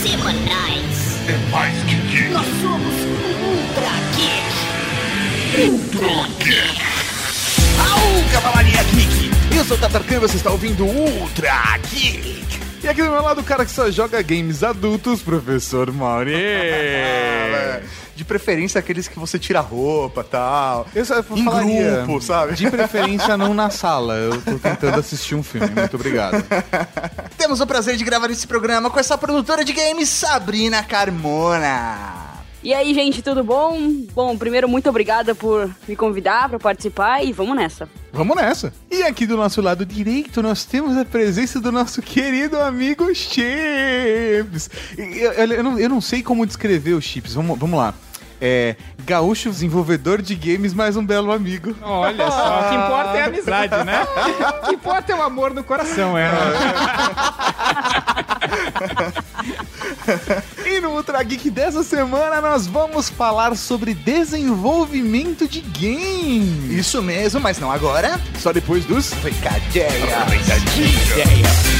semanais. É mais que geek. Nós somos Ultra Geek. Ultra Geek. Au, Cavalaria Geek! Eu sou o Tatarkan e você está ouvindo Ultra Geek! E aqui do meu lado o cara que só joga games adultos, professor Mauri. De preferência aqueles que você tira a roupa tal. Eu só Em falaria, grupo, sabe? De preferência não na sala. Eu tô tentando assistir um filme. Muito obrigado. Temos o prazer de gravar esse programa com essa produtora de games, Sabrina Carmona. E aí, gente, tudo bom? Bom, primeiro, muito obrigada por me convidar para participar e vamos nessa. Vamos nessa. E aqui do nosso lado direito nós temos a presença do nosso querido amigo Chips. Eu, eu- eu não, eu não sei como descrever o Chips. Vamos, vamos lá. É, gaúcho desenvolvedor de games, mais um belo amigo. Olha só, o que importa é a amizade, né? O que importa é o amor no coração, é. E no Ultra Geek dessa semana nós vamos falar sobre desenvolvimento de games. Isso mesmo, mas não agora. Só depois dos Recadinha. Recadinhos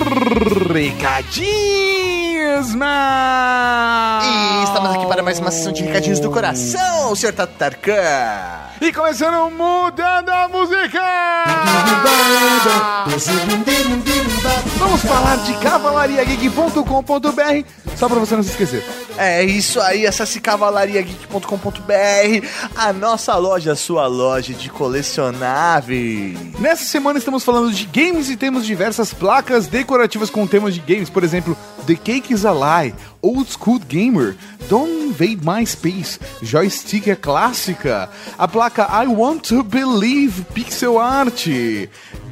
recadinhos. E estamos aqui para mais uma sessão de recadinhos do coração, Sr. Tatarkan. E começando mudando a música! Vamos falar de cavalariageek.com.br só pra você não se esquecer. É isso aí, acesse cavalariageek.com.br, a nossa loja, a sua loja de colecionáveis. Nessa semana estamos falando de games e temos diversas placas decorativas com temas de games, por exemplo, The Cake is a Lie, Old School Gamer, Don't Invade My Space, Joystick é clássica, a placa I Want to Believe Pixel Art,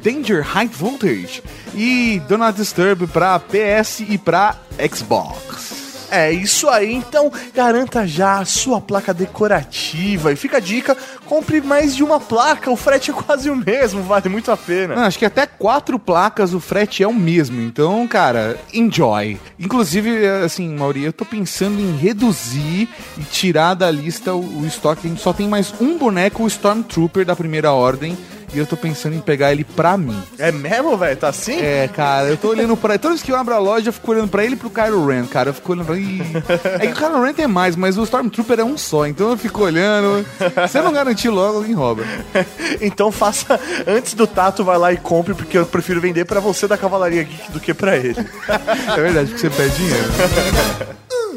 Danger High Voltage e Do Not Disturb para PS e para Xbox. É isso aí, então garanta já a sua placa decorativa. E fica a dica, compre mais de uma placa, o frete é quase o mesmo, vale muito a pena. Não, acho que até quatro placas o frete é o mesmo. Então, cara, enjoy. Inclusive, assim, Mauri, eu tô pensando em reduzir e tirar da lista o, o estoque. A gente só tem mais um boneco, o Stormtrooper da primeira ordem. E eu tô pensando em pegar ele pra mim. É mesmo, velho? Tá assim? É, cara, eu tô olhando pra Toda vez que eu abro a loja, eu fico olhando pra ele e pro Kylo Ren, cara. Eu fico olhando pra ele. É que o Kylo Ren tem mais, mas o Stormtrooper é um só. Então eu fico olhando. Se eu não garantir logo, alguém rouba. Então faça antes do Tato, vai lá e compre, porque eu prefiro vender pra você da Cavalaria Geek do que pra ele. É verdade, porque você pede dinheiro.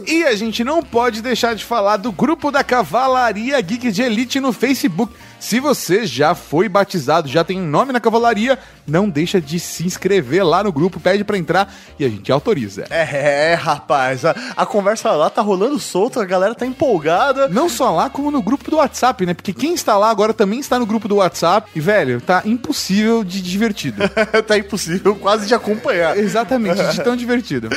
E a gente não pode deixar de falar do grupo da Cavalaria Geek de Elite no Facebook. Se você já foi batizado, já tem nome na Cavalaria, não deixa de se inscrever lá no grupo, pede pra entrar e a gente autoriza. É, rapaz, a, a conversa lá tá rolando solta, a galera tá empolgada. Não só lá, como no grupo do WhatsApp, né? Porque quem está lá agora também está no grupo do WhatsApp. E, velho, tá impossível de divertido. tá impossível quase de acompanhar. Exatamente, de tão divertido.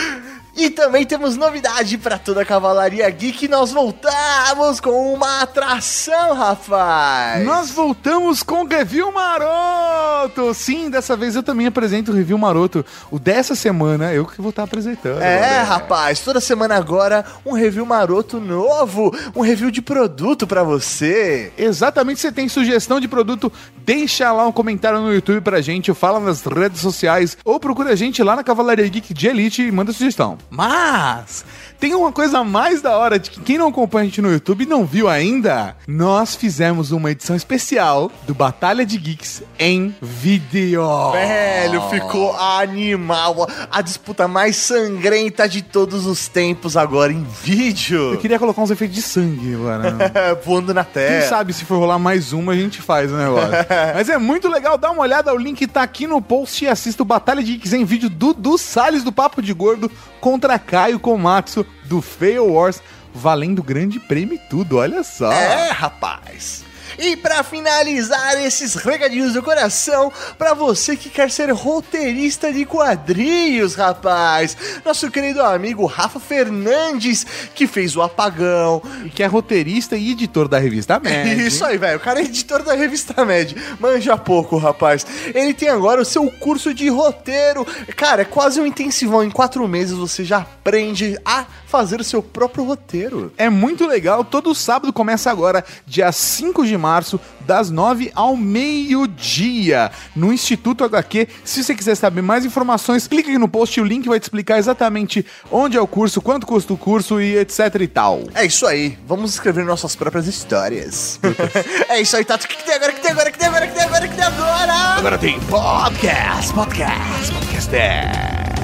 E também temos novidade pra toda a Cavalaria Geek, nós voltamos com uma atração, rapaz! Nós voltamos com o Review Maroto! Sim, dessa vez eu também apresento o Review Maroto. O dessa semana eu que vou estar apresentando. É, rapaz, toda semana agora um review maroto novo, um review de produto pra você. Exatamente, você tem sugestão de produto, deixa lá um comentário no YouTube pra gente, fala nas redes sociais, ou procura a gente lá na Cavalaria Geek de Elite e manda sugestão. Mas tem uma coisa mais da hora de que quem não acompanha a gente no YouTube e não viu ainda, nós fizemos uma edição especial do Batalha de Geeks em vídeo. Velho, ficou animal. A disputa mais sangrenta de todos os tempos agora em Eu vídeo. queria colocar uns efeitos de sangue agora. Voando na Quem terra. sabe se for rolar mais uma, a gente faz o negócio. Mas é muito legal, dá uma olhada, o link tá aqui no post e assista o Batalha de Geeks em vídeo do, do Salles do Papo de Gordo contra Caio Komatsu do Fail Wars, valendo grande prêmio e tudo, olha só. É, rapaz. E pra finalizar esses recadinhos do coração, pra você que quer ser roteirista de quadrinhos, rapaz, nosso querido amigo Rafa Fernandes, que fez o Apagão, E que é roteirista e editor da revista Mad. isso aí, velho. O cara é editor da revista Med. Manja pouco, rapaz. Ele tem agora o seu curso de roteiro. Cara, é quase um intensivão. Em quatro meses você já aprende a fazer o seu próprio roteiro. É muito legal, todo sábado começa agora, dia 5 de março, das 9 ao meio-dia, no Instituto HQ. Se você quiser saber mais informações, clique aqui no post, o link vai te explicar exatamente onde é o curso, quanto custa o curso e etc e tal. É isso aí. Vamos escrever nossas próprias histórias. é isso aí, Tato. O que, que tem agora? O que tem agora? O que tem agora? O que tem agora? O que tem agora? Agora tem podcast, podcast, podcast.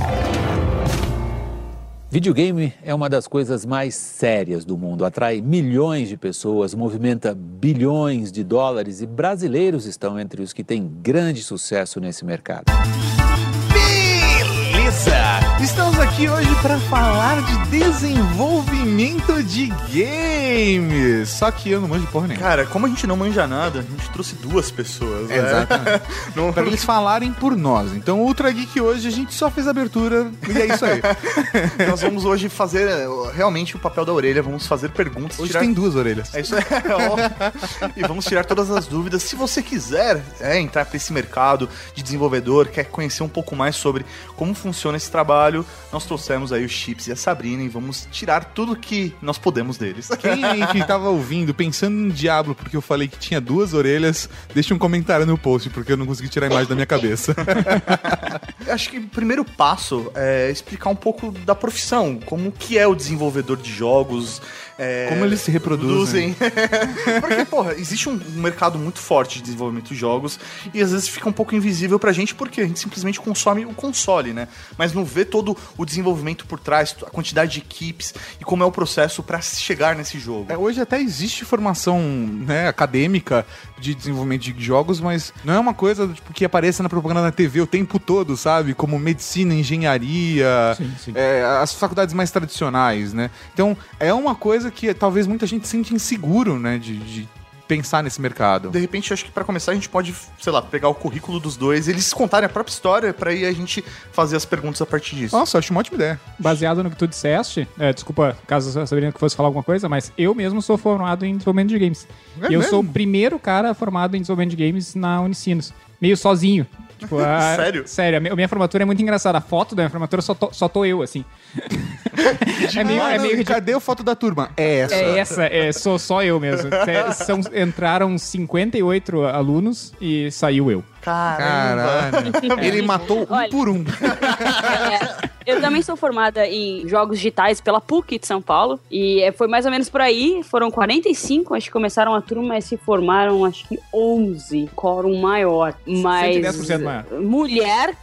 Videogame é uma das coisas mais sérias do mundo. Atrai milhões de pessoas, movimenta bilhões de dólares e brasileiros estão entre os que têm grande sucesso nesse mercado. Beleza! Estamos aqui hoje para falar de desenvolvimento de games. Só que eu não manjo porra nenhuma. Cara, como a gente não manja nada, a gente trouxe duas pessoas. né? Exatamente. Não- Pra eles falarem por nós. Então, o Ultra Geek hoje a gente só fez abertura e é isso aí. Nós vamos hoje fazer eh, realmente o papel da orelha, vamos fazer perguntas. Hoje tirar- tem duas orelhas. É isso aí. ó. e vamos tirar todas as dúvidas. Se você quiser é, entrar para esse mercado de desenvolvedor, quer conhecer um pouco mais sobre como funciona esse trabalho, nós trouxemos aí os Chips e a Sabrina e vamos tirar tudo que nós podemos deles. Quem aí que tava ouvindo, pensando em Diablo, porque eu falei que tinha duas orelhas, deixa um comentário no post, porque eu não consegui tirar a imagem da minha cabeça. Acho que o primeiro passo é explicar um pouco da profissão, como que é o desenvolvedor de jogos. É, Como eles se reproduzem. Porque, porra, existe um mercado muito forte de desenvolvimento de jogos e às vezes fica um pouco invisível pra gente porque a gente simplesmente consome o console, né? Mas não vê todo o desenvolvimento por trás, a quantidade de equipes e como é o processo pra chegar nesse jogo. É, hoje até existe formação né, acadêmica de desenvolvimento de jogos, mas não é uma coisa tipo, que apareça na propaganda na TV o tempo todo, sabe? Como medicina, engenharia, Sim, sim. é, as faculdades mais tradicionais, né? Então é uma coisa que talvez muita gente sente inseguro, né? De, de pensar nesse mercado. De repente, acho que pra começar a gente pode, sei lá, pegar o currículo dos dois, eles contarem a própria história pra aí a gente fazer as perguntas a partir disso. Nossa, eu acho uma ótima ideia. Baseado no que tu disseste, é, desculpa caso a Sabrina que fosse falar alguma coisa, mas eu mesmo sou formado em desenvolvimento de games. É e eu mesmo? sou o primeiro cara formado em desenvolvimento de games na Unicinos. Meio sozinho. Tipo, a- Sério? Sério, a minha, a minha formatura é muito engraçada. A foto da minha formatura só tô, só tô eu, assim. é meio, Ah, é meio cadê a foto da turma? É essa. É essa, é, sou só eu mesmo. É, São, entraram 58 alunos e saiu eu. Caralho. Ele matou um Olha. por um. Eu também sou formada em jogos digitais pela PUC de São Paulo. E é, foi mais ou menos por aí. Foram 45, acho que começaram a turma, mas se formaram acho que 11. Quórum maior. Mas. 110% maior. Mulher.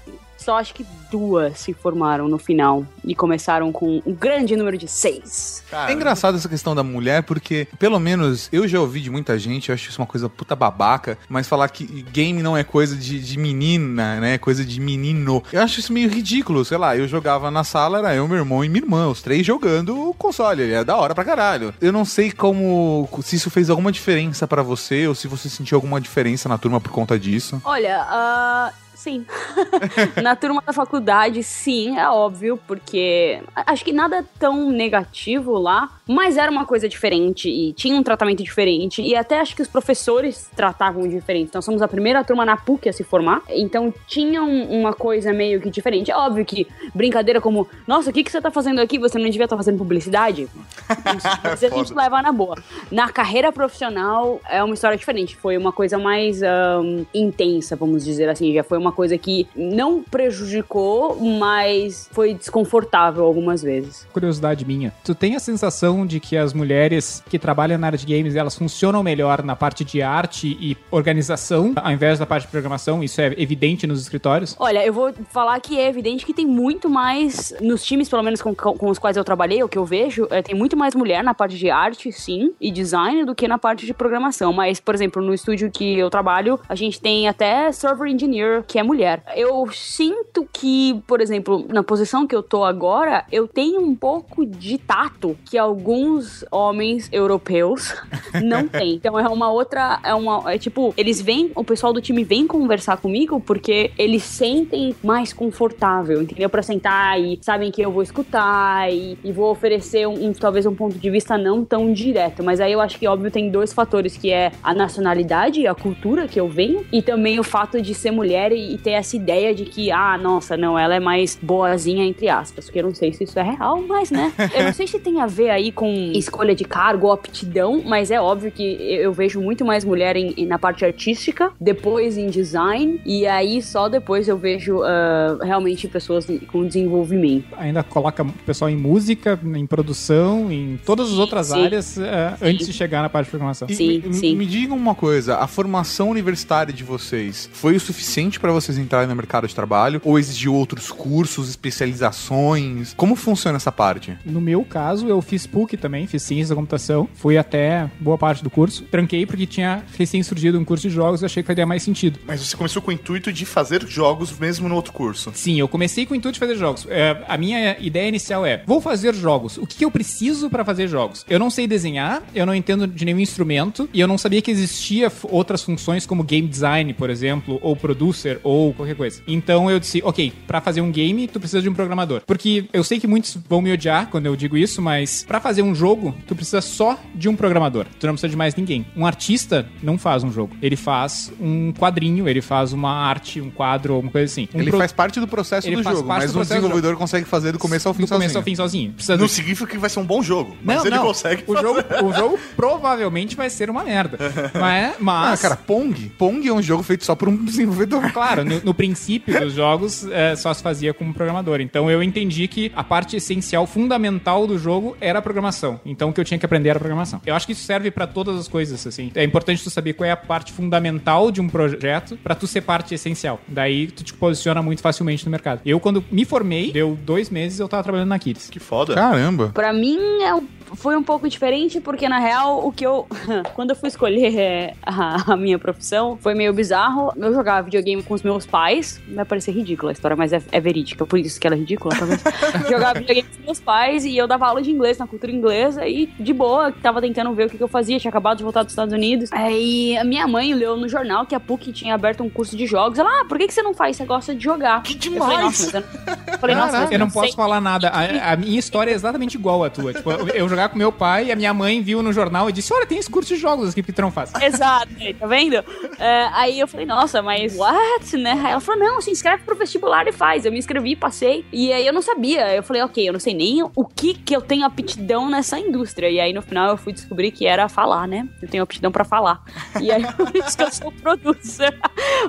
Só acho que duas se formaram no final. E começaram com um grande número de seis. É engraçado essa questão da mulher, porque, pelo menos, eu já ouvi de muita gente, eu acho isso uma coisa puta babaca, mas falar que game não é coisa de, de menina, né? Coisa de menino. Eu acho isso meio ridículo, sei lá, eu jogava na sala, era eu, meu irmão e minha irmã, os três jogando o console, é da hora pra caralho. Eu não sei como, se isso fez alguma diferença pra você, ou se você sentiu alguma diferença na turma por conta disso. Olha, ah, sim. Na turma da faculdade, sim, é óbvio, porque acho que nada tão negativo lá, mas era uma coisa diferente e tinha um tratamento diferente e até acho que os professores tratavam diferente. Nós somos a primeira turma na PUC a se formar, então tinha um- uma coisa meio que diferente. É óbvio que brincadeira como, nossa, o que, que você tá fazendo aqui? Você não devia estar fazendo publicidade? Isso, a gente leva na boa. Na carreira profissional é uma história diferente. Foi uma coisa mais ahn, intensa, vamos dizer assim. Já foi uma coisa que não prejudicou, mas foi desconfortável algumas vezes. Curiosidade minha. Tu tem a sensação de que as mulheres que trabalham na área de games, elas funcionam melhor na parte de arte e organização, ao invés da parte de programação? Isso é evidente nos escritórios? Olha, eu vou falar que é evidente que tem muito mais, nos times, pelo menos com, com os quais eu trabalhei, o que eu vejo, é, tem muito mais mulher na parte de arte, sim, e design do que na parte de programação. Mas, por exemplo, no estúdio que eu trabalho, a gente tem até server engineer, que é mulher. Eu sinto que, por exemplo, na posição que eu tô agora, eu tenho um pouco de tato que alguns homens europeus não têm. Então é uma outra. É uma. É tipo, eles vêm, o pessoal do time vem conversar comigo porque eles sentem mais confortável, entendeu? Pra sentar e sabem que eu vou escutar e, e vou oferecer um, um- talvez um ponto de vista não tão direto. Mas aí eu acho que, óbvio, tem dois fatores, que é a nacionalidade, a cultura que eu venho, e também o fato de ser mulher e, e ter essa ideia de que, ah, nossa, não, ela é mais boazinha, entre aspas. Porque eu não sei se isso é real, mas, né? Eu não sei se tem a ver aí com escolha de cargo ou aptidão, mas é óbvio que eu vejo muito mais mulher em- na parte artística, depois em design, e aí só depois eu vejo ah, realmente pessoas com desenvolvimento. Ainda coloca o pessoal em música, em produção, em todas as outras sim. áreas eh, antes de chegar na parte de programação. E Sim, me, sim. me digam uma coisa, a formação universitária de vocês foi o suficiente pra vocês entrarem no mercado de trabalho? Ou exigiu outros cursos, especializações? Como funciona essa parte? No meu caso, eu fiz PUC também, fiz ciência da computação, fui até boa parte do curso. Tranquei porque tinha recém surgido um curso de jogos e achei que faria mais sentido. Mas você começou com o intuito de fazer jogos mesmo no outro curso. Sim, eu comecei com o intuito de fazer jogos. É, a minha ideia inicial é: vou fazer jogos. O que eu preciso pra fazer jogos? Eu não sei desenhar, eu não entendo de nenhum instrumento e eu não sabia que existia outras funções como game design, por exemplo, ou producer ou qualquer coisa. Então eu disse: ok, pra fazer um game tu precisa de um programador. Porque eu sei que muitos vão me odiar quando eu digo isso, mas pra fazer um jogo tu precisa só de um programador. Tu não precisa de mais ninguém. Um artista não faz um jogo. Ele faz um quadrinho, ele faz uma arte, um quadro, alguma coisa assim. Um Ele pro- faz parte do processo do jogo, mas do um desenvolvedor consegue fazer do começo ao fim do começo sozinho. ao fim sozinho. Precisa Não do- significa que vai ser um bom jogo, mas não, ele não. consegue o fazer. jogo, o jogo provavelmente vai ser uma merda. Mas, Ah, mas cara, Pong. Pong é um jogo feito só por um desenvolvedor. claro, no, no princípio dos jogos é, só se fazia como programador. Então eu entendi que a parte essencial, fundamental do jogo era a programação. Então o que eu tinha que aprender era a programação. Eu acho que isso serve pra todas as coisas, assim. É importante tu saber qual é a parte fundamental de um projeto pra tu ser parte essencial. Daí tu te posiciona muito facilmente no mercado. Eu, quando me formei, deu dois meses eu tava trabalhando na Kids. Que foda. Caramba. Pra mim é um- foi um pouco diferente, porque na real, o que eu. Quando eu fui escolher é, a, a minha profissão, foi meio bizarro. Eu jogava videogame com os meus pais. Vai parecer ridícula a história, mas é, é verídica, por isso que ela é ridícula, talvez. jogava videogame com os meus pais e eu dava aula de inglês na cultura inglesa e de boa, tava tentando ver o que, que eu fazia. Tinha acabado de voltar dos Estados Unidos. Aí a minha mãe leu no jornal que a PUC tinha aberto um curso de jogos. Ela, ah, por que, que você não faz? Você gosta de jogar. Que Eu falei, demais! nossa, mas eu não... eu falei, nossa, mas Eu não sei posso falar nada. A, a minha história é exatamente igual à tua. Tipo, eu, eu jogar com meu pai e a minha mãe viu no jornal e disse: Olha, tem esse curso de jogos aqui que tu não faz. Exato, aí, tá vendo? É, aí eu falei, nossa, mas what, né? Aí ela falou, não, se inscreve pro vestibular e faz. Eu me inscrevi, passei. E aí eu não sabia. Eu falei, ok, eu não sei nem o que que eu tenho aptidão nessa indústria. E aí no final eu fui descobrir que era falar, né? Eu tenho aptidão pra falar. E aí por isso que eu sou producer.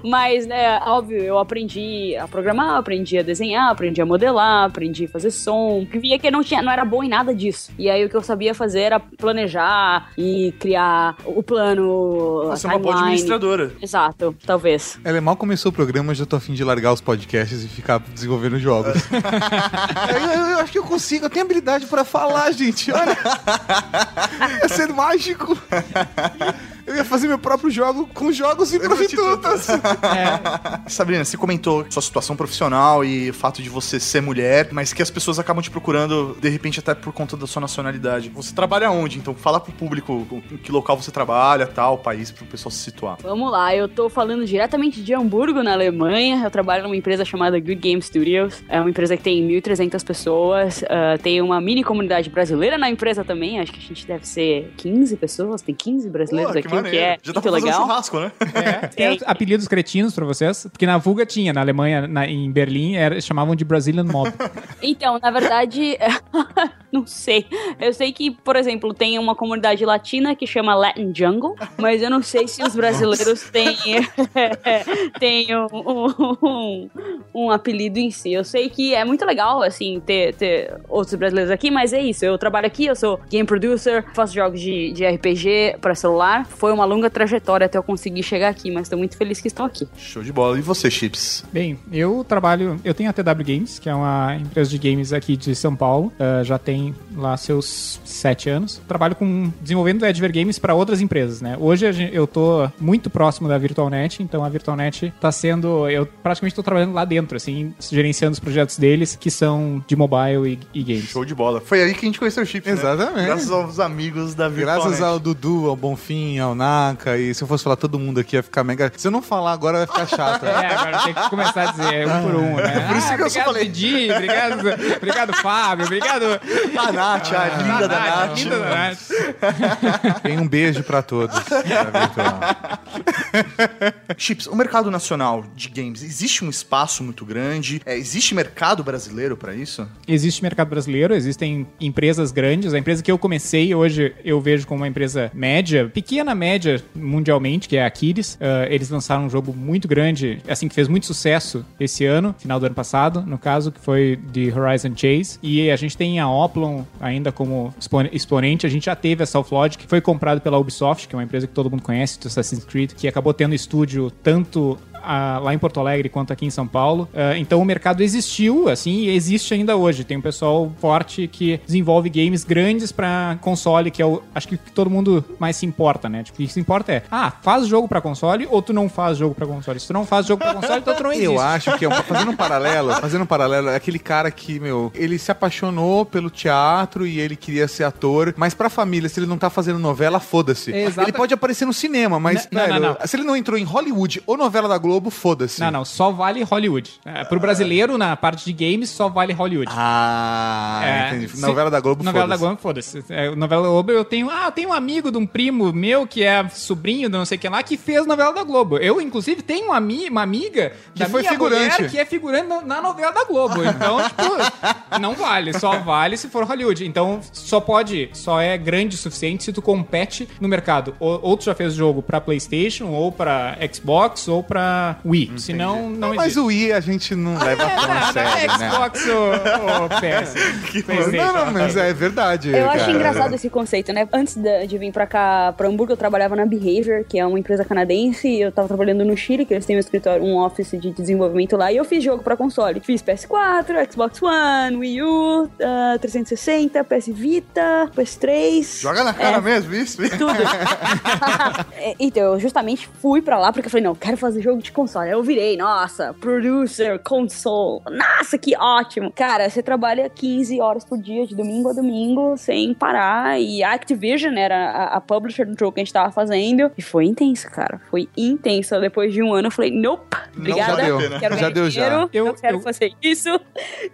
Mas, né, óbvio, eu aprendi a programar, aprendi a desenhar, aprendi a modelar, aprendi a fazer som. Via que eu não, tinha, não era bom em nada disso. E aí o que eu sabia fazer era planejar e criar o plano. Você é uma boa administradora. Exato, talvez. Ela é mal começou o programa, eu já tô afim de largar os podcasts e ficar desenvolvendo jogos. eu, eu- eu acho que eu consigo, eu tenho habilidade pra falar, gente. Olha. Ia ser mágico. Eu ia fazer meu próprio jogo com jogos e prostitutas. Sabrina, você comentou sua situação profissional e o fato de você ser mulher, mas que as pessoas acabam te procurando, de repente, até por conta da sua nacionalidade. Você trabalha onde? Então, fala pro público em que local você trabalha, tal, país, pro pessoal se situar. Vamos lá, eu tô falando diretamente de Hamburgo, na Alemanha. Eu trabalho numa empresa chamada Good Game Studios. É uma empresa que tem 1.300 pessoas. ah, tem uma mini comunidade brasileira na empresa também. Acho que a gente deve ser 15 pessoas. Tem 15 brasileiros Pô, aqui, o que é Já muito um legal. churrasco, né? É, tem apelidos cretinos pra vocês? Porque na Vulga tinha, na Alemanha, na- em Berlim, era, chamavam de Brazilian Mob. Então, na verdade, não sei. Eu sei que, por exemplo, tem uma comunidade latina que chama Latin Jungle, mas eu não sei se os brasileiros têm, têm um, um- um apelido em si. Eu sei que é muito legal, assim, ter, ter outros brasileiros aqui, mas é isso. Eu trabalho aqui, eu sou game producer, faço jogos de, de RPG pra celular. Foi uma longa trajetória até eu conseguir chegar aqui, mas tô muito feliz que estou aqui. Show de bola. E você, Chips? Bem, eu trabalho. Eu tenho a TW Games, que é uma empresa de games aqui de São Paulo. ah, já tem lá seus sete anos. Trabalho com desenvolvendo Adver Games para outras empresas, né? Hoje eu tô muito próximo da VirtualNet, então a VirtualNet tá sendo, eu praticamente tô trabalhando lá dentro, assim, gerenciando os projetos deles que são de mobile e, e games. Show de bola. Foi aí que a gente conheceu o Chips, né? Exatamente. Graças aos amigos da Virtualnet. Graças ao Dudu, ao Bonfim, ao Naka, e se eu fosse falar todo mundo aqui ia ficar mega. Se eu não falar agora vai ficar chato. É, agora tem que começar a dizer um por um, né? Por isso que eu só falei. Didi, obrigado, obrigado, Fábio, obrigado. A Nath, a linda da Nath, linda da Nath. Tem um beijo pra todos. Virtual. Chips, o mercado nacional de games, existe um espaço muito grande? É, existe mercado brasileiro pra isso? Existe mercado brasileiro, existem empresas grandes. A empresa que eu comecei hoje eu vejo como uma empresa média, pequena média mundialmente, que é a Aquiles. Ah, eles lançaram um jogo muito grande, assim, que fez muito sucesso esse ano, final do ano passado, no caso, que foi de Horizon Chase. E a gente tem a Oplon ainda como expo- exponente. A gente já teve a Southlogic, que foi comprado pela Ubisoft, que é uma empresa que todo mundo conhece, do Assassin's Creed, que acabou tendo estúdio tanto ah, lá em Porto Alegre quanto aqui em São Paulo. Ah, então o mercado existiu, assim, e existe ainda hoje. Tem um pessoal forte que desenvolve games grandes pra console, que é o acho que todo mundo mais se importa, né? Tipo, o que se importa é, ah, faz jogo pra console ou tu não faz jogo pra console? Se tu não faz jogo pra console, então tu não existe. Eu acho que é um- fazendo um paralelo, fazendo um paralelo, é aquele cara que, meu, ele se apaixonou pelo teatro e ele queria ser ator, mas pra família, se ele não tá fazendo novela, foda-se. Ele pode aparecer no cinema, mas, não, velho, não, não. se ele não entrou em Hollywood ou novela da Globo, foda-se. Não, não, só vale Hollywood. É, pro brasileiro, na parte de games, só vale Hollywood. Ah, É, entendi. se- Novela da Globo, Novela da foda-se. Globo, foda-se. É, novela da Globo, eu tenho. Ah, eu tenho um amigo de um primo meu que é sobrinho de não sei quem lá, que fez novela da Globo. Eu, inclusive, tenho uma, uma amiga Que da foi figurante. que é figurante na, na novela da Globo. Então, tipo, não vale. Só vale se for Hollywood. Então, só pode, só é grande o suficiente se tu compete no mercado. Ou, ou tu já fez jogo pra PlayStation, ou pra Xbox, ou pra Wii. Senão, não Mas existe. o I a gente não leva tão a não, sério, não é né? Xbox ou, ou PS. PlayStation. Não, não, mas é verdade. Eu acho cara. engraçado esse conceito, né? Antes de, de vir pra cá, pra Hamburgo, eu trabalhava na Behavior, que é uma empresa canadense. e Eu tava trabalhando no Chile, que eles têm um escritório, um office de desenvolvimento lá. E eu fiz jogo pra console. Fiz PS4, Xbox One, Wii U, ah, 360, PS Vita, PS3. Joga na cara É. mesmo isso? Tudo. É, então, eu justamente fui pra lá porque eu falei, não, quero fazer jogo de console. Aí eu virei, nossa, producer, console. Nossa, que ótimo. Cara, você trabalha 15 horas por dia, de domingo a domingo, sem parar. E a Activision era a, a publisher do jogo que a gente tava fazendo. E foi intenso, cara. Foi intenso. Depois de um ano, eu falei, nope, obrigada. já deu. Quero Já deu, já. dinheiro, Eu- Eu, quero eu- fazer isso.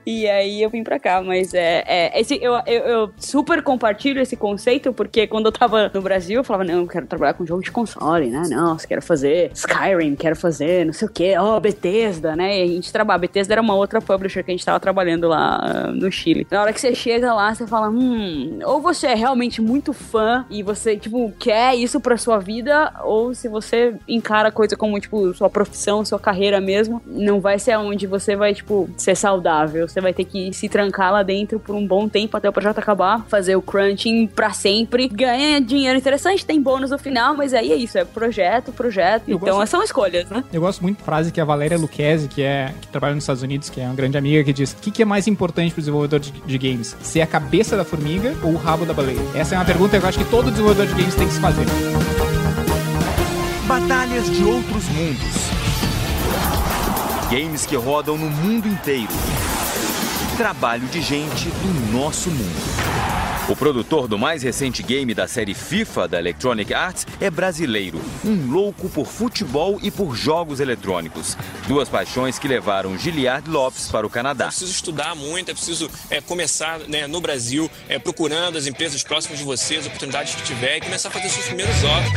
E aí eu vim pra cá. Mas é, é esse, eu, eu, eu super compartilho esse conceito, porque quando eu tava no Brasil, eu falava, não, eu quero trabalhar com jogo de console, né? Nossa, quero fazer Skyrim, quero fazer não sei o que, ó, Bethesda, né? E a gente trabalha. Bethesda era uma outra publisher que a gente tava trabalhando lá ah, no Chile. Na hora que você chega lá, você fala, hum, ou você é realmente muito fã e você, tipo, quer isso pra sua vida, ou se você encara a coisa como, tipo, sua profissão, sua carreira mesmo, não vai ser onde você vai, tipo, ser saudável. Você vai ter que se trancar lá dentro por um bom tempo até o projeto acabar, fazer o crunching pra sempre, ganha dinheiro interessante, tem bônus no final, mas aí é isso, é projeto, projeto. Eu então gosto- são escolhas, né? Eu gosto muito da frase que a Valéria Lucchesi, que, é, que trabalha nos Estados Unidos, que é uma grande amiga, que diz: o que, que é mais importante para o desenvolvedor de, de games? Ser a cabeça da formiga ou o rabo da baleia? Essa é uma pergunta que eu acho que todo desenvolvedor de games tem que se fazer. Batalhas de outros mundos. Games que rodam no mundo inteiro. Trabalho de gente do nosso mundo. O produtor do mais recente game da série FIFA da Electronic Arts é brasileiro, um louco por futebol e por jogos eletrônicos. Duas paixões que levaram Giliard Lopes para o Canadá. É preciso estudar muito, é preciso é, começar né, no Brasil, é, procurando as empresas próximas de você, as oportunidades que tiver e começar a fazer seus primeiros jogos.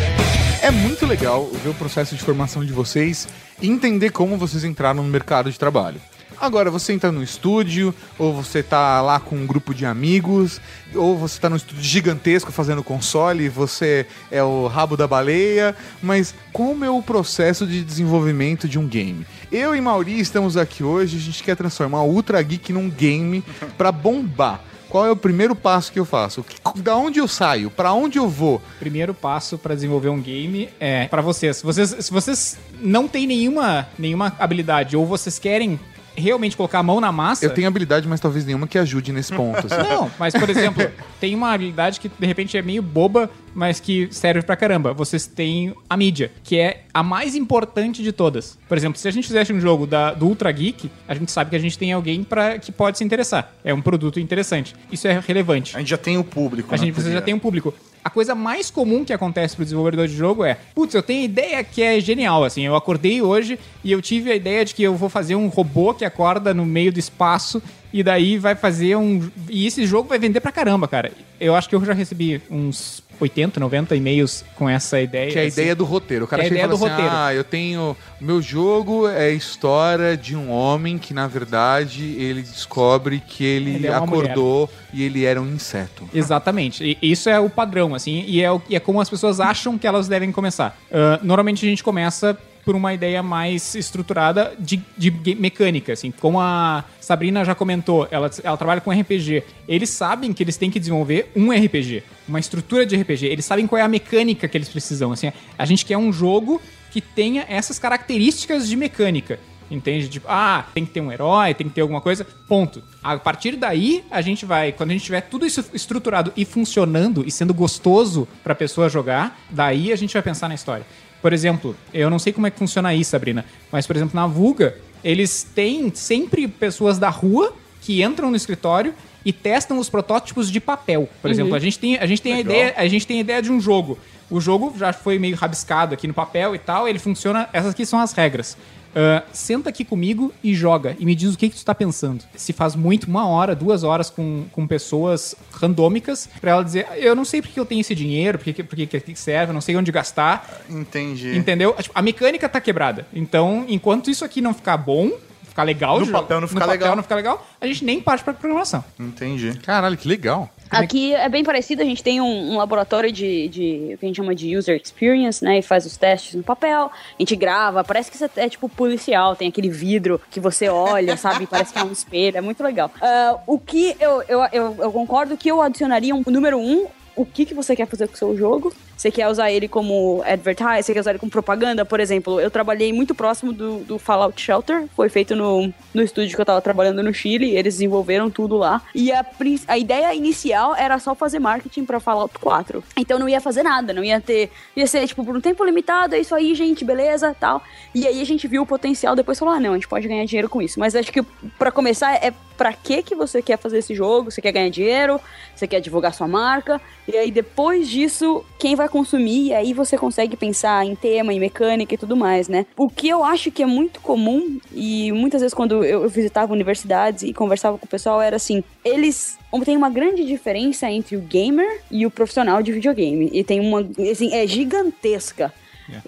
É muito legal ver o processo de formação de vocês e entender como vocês entraram no mercado de trabalho. Agora, você entra no estúdio, ou você tá lá com um grupo de amigos, ou você tá num estúdio gigantesco fazendo console, e você é o rabo da baleia, mas como é o processo de desenvolvimento de um game? Eu e Mauri estamos aqui hoje, a gente quer transformar o Ultra Geek num game pra bombar. Qual é o primeiro passo que eu faço? Da onde eu saio? Pra onde eu vou? Primeiro passo para desenvolver um game é para vocês. Vocês, se vocês não têm nenhuma, nenhuma habilidade ou vocês querem realmente colocar a mão na massa. Eu tenho habilidade, mas talvez nenhuma que ajude nesse ponto. assim. Não, mas por exemplo, tem uma habilidade que de repente é meio boba, mas que serve pra caramba. Vocês têm a mídia, que é a mais importante de todas. Por exemplo, se a gente fizesse um jogo da, do Ultra Geek, a gente sabe que a gente tem alguém para que pode se interessar. É um produto interessante. Isso é relevante. A gente já tem o público. A né, gente você já tem um público. A coisa mais comum que acontece pro desenvolvedor de jogo é, putz, eu tenho ideia que é genial, assim, eu acordei hoje e eu tive a ideia de que eu vou fazer um robô que acorda no meio do espaço e daí vai fazer um e esse jogo vai vender pra caramba, cara. Eu acho que eu já recebi uns 80, 90 e-mails com essa ideia. Que é a assim. ideia do roteiro. O cara é a chega e fala do assim, roteiro. ah, eu tenho... Meu jogo é a história de um homem que, na verdade, ele descobre que ele, Ele é acordou e ele era um inseto. Exatamente. E isso é o padrão, assim, e é, o, e é como as pessoas acham que elas devem começar. Ah, normalmente a gente começa por uma ideia mais estruturada de, de mecânica, assim. Como a Sabrina já comentou, ela, ela trabalha com RPG. Eles sabem que eles têm que desenvolver um RPG, uma estrutura de RPG. Eles sabem qual é a mecânica que eles precisam. Assim, a gente quer um jogo que tenha essas características de mecânica. Entende? Tipo, ah, tem que ter um herói, tem que ter alguma coisa. Ponto. A partir daí, a gente vai, quando a gente tiver tudo isso estruturado e funcionando e sendo gostoso pra pessoa jogar, daí a gente vai pensar na história. Por exemplo, eu não sei como é que funciona aí, Sabrina, mas por exemplo, na Vulga, eles têm sempre pessoas da rua que entram no escritório e testam os protótipos de papel. Por exemplo, a gente tem, a gente tem a ideia, a gente tem a ideia de um jogo. O jogo já foi meio rabiscado aqui no papel e tal, ele funciona, essas aqui são as regras. Ah, senta aqui comigo e joga. E me diz o que, que tu tá pensando. Se faz muito, uma hora, duas horas com, com pessoas randômicas, pra ela dizer, eu não sei porque eu tenho esse dinheiro, porque, porque que serve, eu não sei onde gastar. Entendi. Entendeu? Tipo, A mecânica tá quebrada. Então, enquanto isso aqui não ficar bom, ficar legal, No papel não ficar no papel legal. não ficar legal, a gente nem parte pra programação. Entendi. Caralho, que legal. Aqui é bem parecido, a gente tem um, um laboratório de, de o que a gente chama de user experience, né? E faz os testes no papel, a gente grava, parece que você é tipo policial, tem aquele vidro que você olha, sabe? Parece que é um espelho, é muito legal. Ah, o que eu, eu, eu, eu concordo que eu adicionaria um número um. O que, que você quer fazer com o seu jogo? Você quer usar ele como advertise? Você quer usar ele como propaganda? Por exemplo, eu trabalhei muito próximo do, do Fallout Shelter. Foi feito no, no estúdio que eu tava trabalhando no Chile. Eles desenvolveram tudo lá. E a, a ideia inicial era só fazer marketing pra Fallout 4. Então não ia fazer nada, não ia ter. Ia ser, tipo, por um tempo limitado, é isso aí, gente, beleza, tal. E aí a gente viu o potencial, depois falou: ah, não, a gente pode ganhar dinheiro com isso. Mas acho que pra começar é pra que que você quer fazer esse jogo? Você quer ganhar dinheiro? Você quer divulgar sua marca? E aí depois disso, quem vai consumir? E aí você consegue pensar em tema, em mecânica e tudo mais, né? O que eu acho que é muito comum, e muitas vezes quando eu visitava universidades e conversava com o pessoal, era assim: eles tem uma grande diferença entre o gamer e o profissional de videogame. E tem uma. Assim, é gigantesca.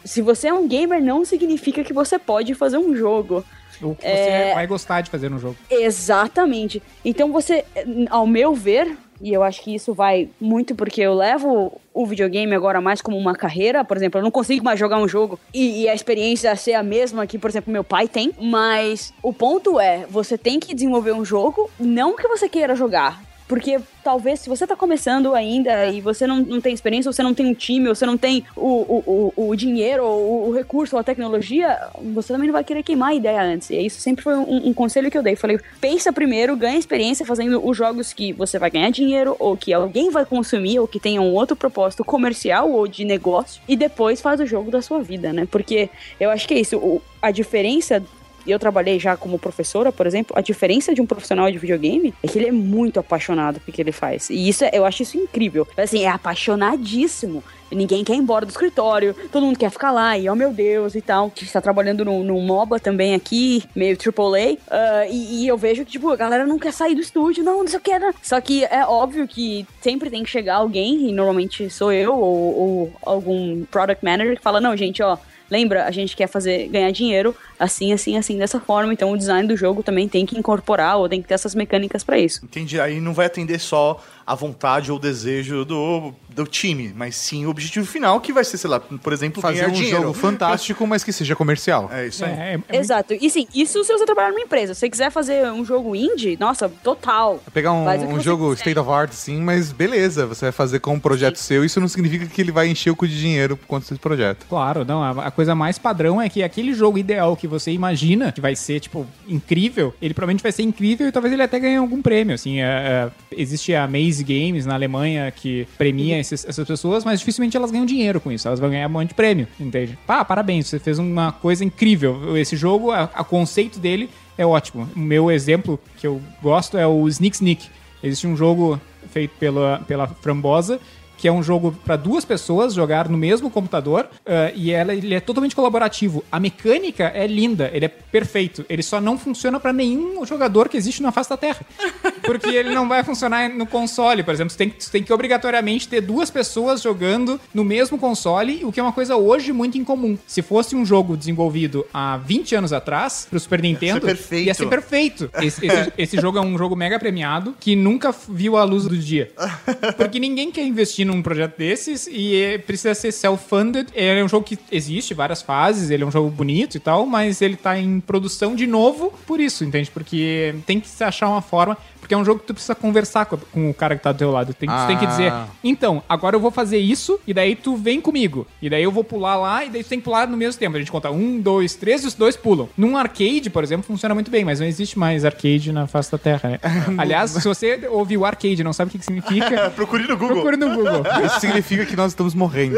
Se você é um gamer, não significa que você pode fazer um jogo. O que É. você vai gostar de fazer no jogo. Exatamente. Então você, ao meu ver, e eu acho que isso vai muito porque eu levo o videogame agora mais como uma carreira. Por exemplo, eu não consigo mais jogar um jogo e, e a experiência ser a mesma que, por exemplo, meu pai tem. Mas o ponto é, você tem que desenvolver um jogo, não que você queira jogar. Porque talvez se você tá começando ainda e você não, não tem experiência, ou você não tem um time, ou você não tem o, o, o, o dinheiro, ou o recurso, ou a tecnologia, você também não vai querer queimar a ideia antes. E isso sempre foi um, um conselho que eu dei. Falei, pensa primeiro, ganha experiência fazendo os jogos que você vai ganhar dinheiro, ou que alguém vai consumir, ou que tenha um outro propósito comercial ou de negócio, e depois faz o jogo da sua vida, né? Porque eu acho que é isso. A diferença eu trabalhei já como professora, por exemplo, a diferença de um profissional de videogame é que ele é muito apaixonado pelo que ele faz. E isso é- eu acho isso incrível. Assim, é apaixonadíssimo. Ninguém quer ir embora do escritório, todo mundo quer ficar lá, e oh meu Deus e tal. A gente tá trabalhando no, no MOBA também aqui, meio AAA, ah, e, e eu vejo que, tipo, a galera não quer sair do estúdio, não, não sei o que, né? Só que é óbvio que sempre tem que chegar alguém, e normalmente sou eu, ou, ou algum product manager que fala, não, gente, ó, Lembra, a gente quer fazer ganhar dinheiro assim, assim, assim, dessa forma. Então o design do jogo também tem que incorporar ou tem que ter essas mecânicas pra isso. Entendi. Aí não vai atender só a vontade ou o desejo do do time, mas sim o objetivo final, que vai ser, sei lá, por exemplo, Fazer um dinheiro. jogo fantástico, mas que seja comercial. É isso aí. É, é- Exato. E sim, isso se você trabalhar numa empresa. Se você quiser fazer um jogo indie, nossa, total. Pegar um, um jogo quiser. state of art, sim, mas beleza, você vai fazer com um projeto seu, isso não significa que ele vai encher o cu de dinheiro por conta desse projeto. Claro, não. A, a coisa mais padrão é que aquele jogo ideal que você imagina que vai ser, tipo, incrível, ele provavelmente vai ser incrível e talvez ele até ganhe algum prêmio. Assim, é, é, existe a Maze Games na Alemanha que premia esses- essas pessoas, mas dificilmente elas ganham dinheiro com isso. Elas vão ganhar um monte de prêmio, entende? Pá, parabéns, você fez uma coisa incrível. Esse jogo, a, a conceito dele é ótimo. O meu exemplo que eu gosto é o Sneak Sneak. Existe um jogo feito pela, pela Frambosa que é um jogo para duas pessoas jogar no mesmo computador eh, e ela, ele é totalmente colaborativo. A mecânica é linda, ele é perfeito. Ele só não funciona para nenhum jogador que existe na face da Terra. Porque ele não vai funcionar no console, por exemplo. Você tem, que- você tem que obrigatoriamente ter duas pessoas jogando no mesmo console, o que é uma coisa hoje muito incomum. Se fosse um jogo desenvolvido há 20 anos atrás, pro Super Nintendo, perfeito. ia ser perfeito. Esse, esse- esse jogo é um jogo mega premiado que nunca viu a luz do dia. Porque ninguém quer investir num projeto desses e é- precisa ser self-funded. Ele é um jogo que existe várias fases, ele é um jogo bonito e tal, mas ele tá em produção de novo por isso, entende? Porque tem que se achar uma forma. Porque é um jogo que tu precisa conversar com, com o cara que tá do teu lado. Tem, Tu tem que dizer, Ah. então, agora eu vou fazer isso, e daí tu vem comigo. E daí eu vou pular lá, e daí tu tem que pular no mesmo tempo. A gente conta um, dois, três, e os dois pulam. Num arcade, por exemplo, funciona muito bem, mas não existe mais arcade na face da Terra, né? Aliás, se você ouviu arcade e não sabe o que, que significa, Procure no Google. procure no Google. Isso significa que nós estamos morrendo.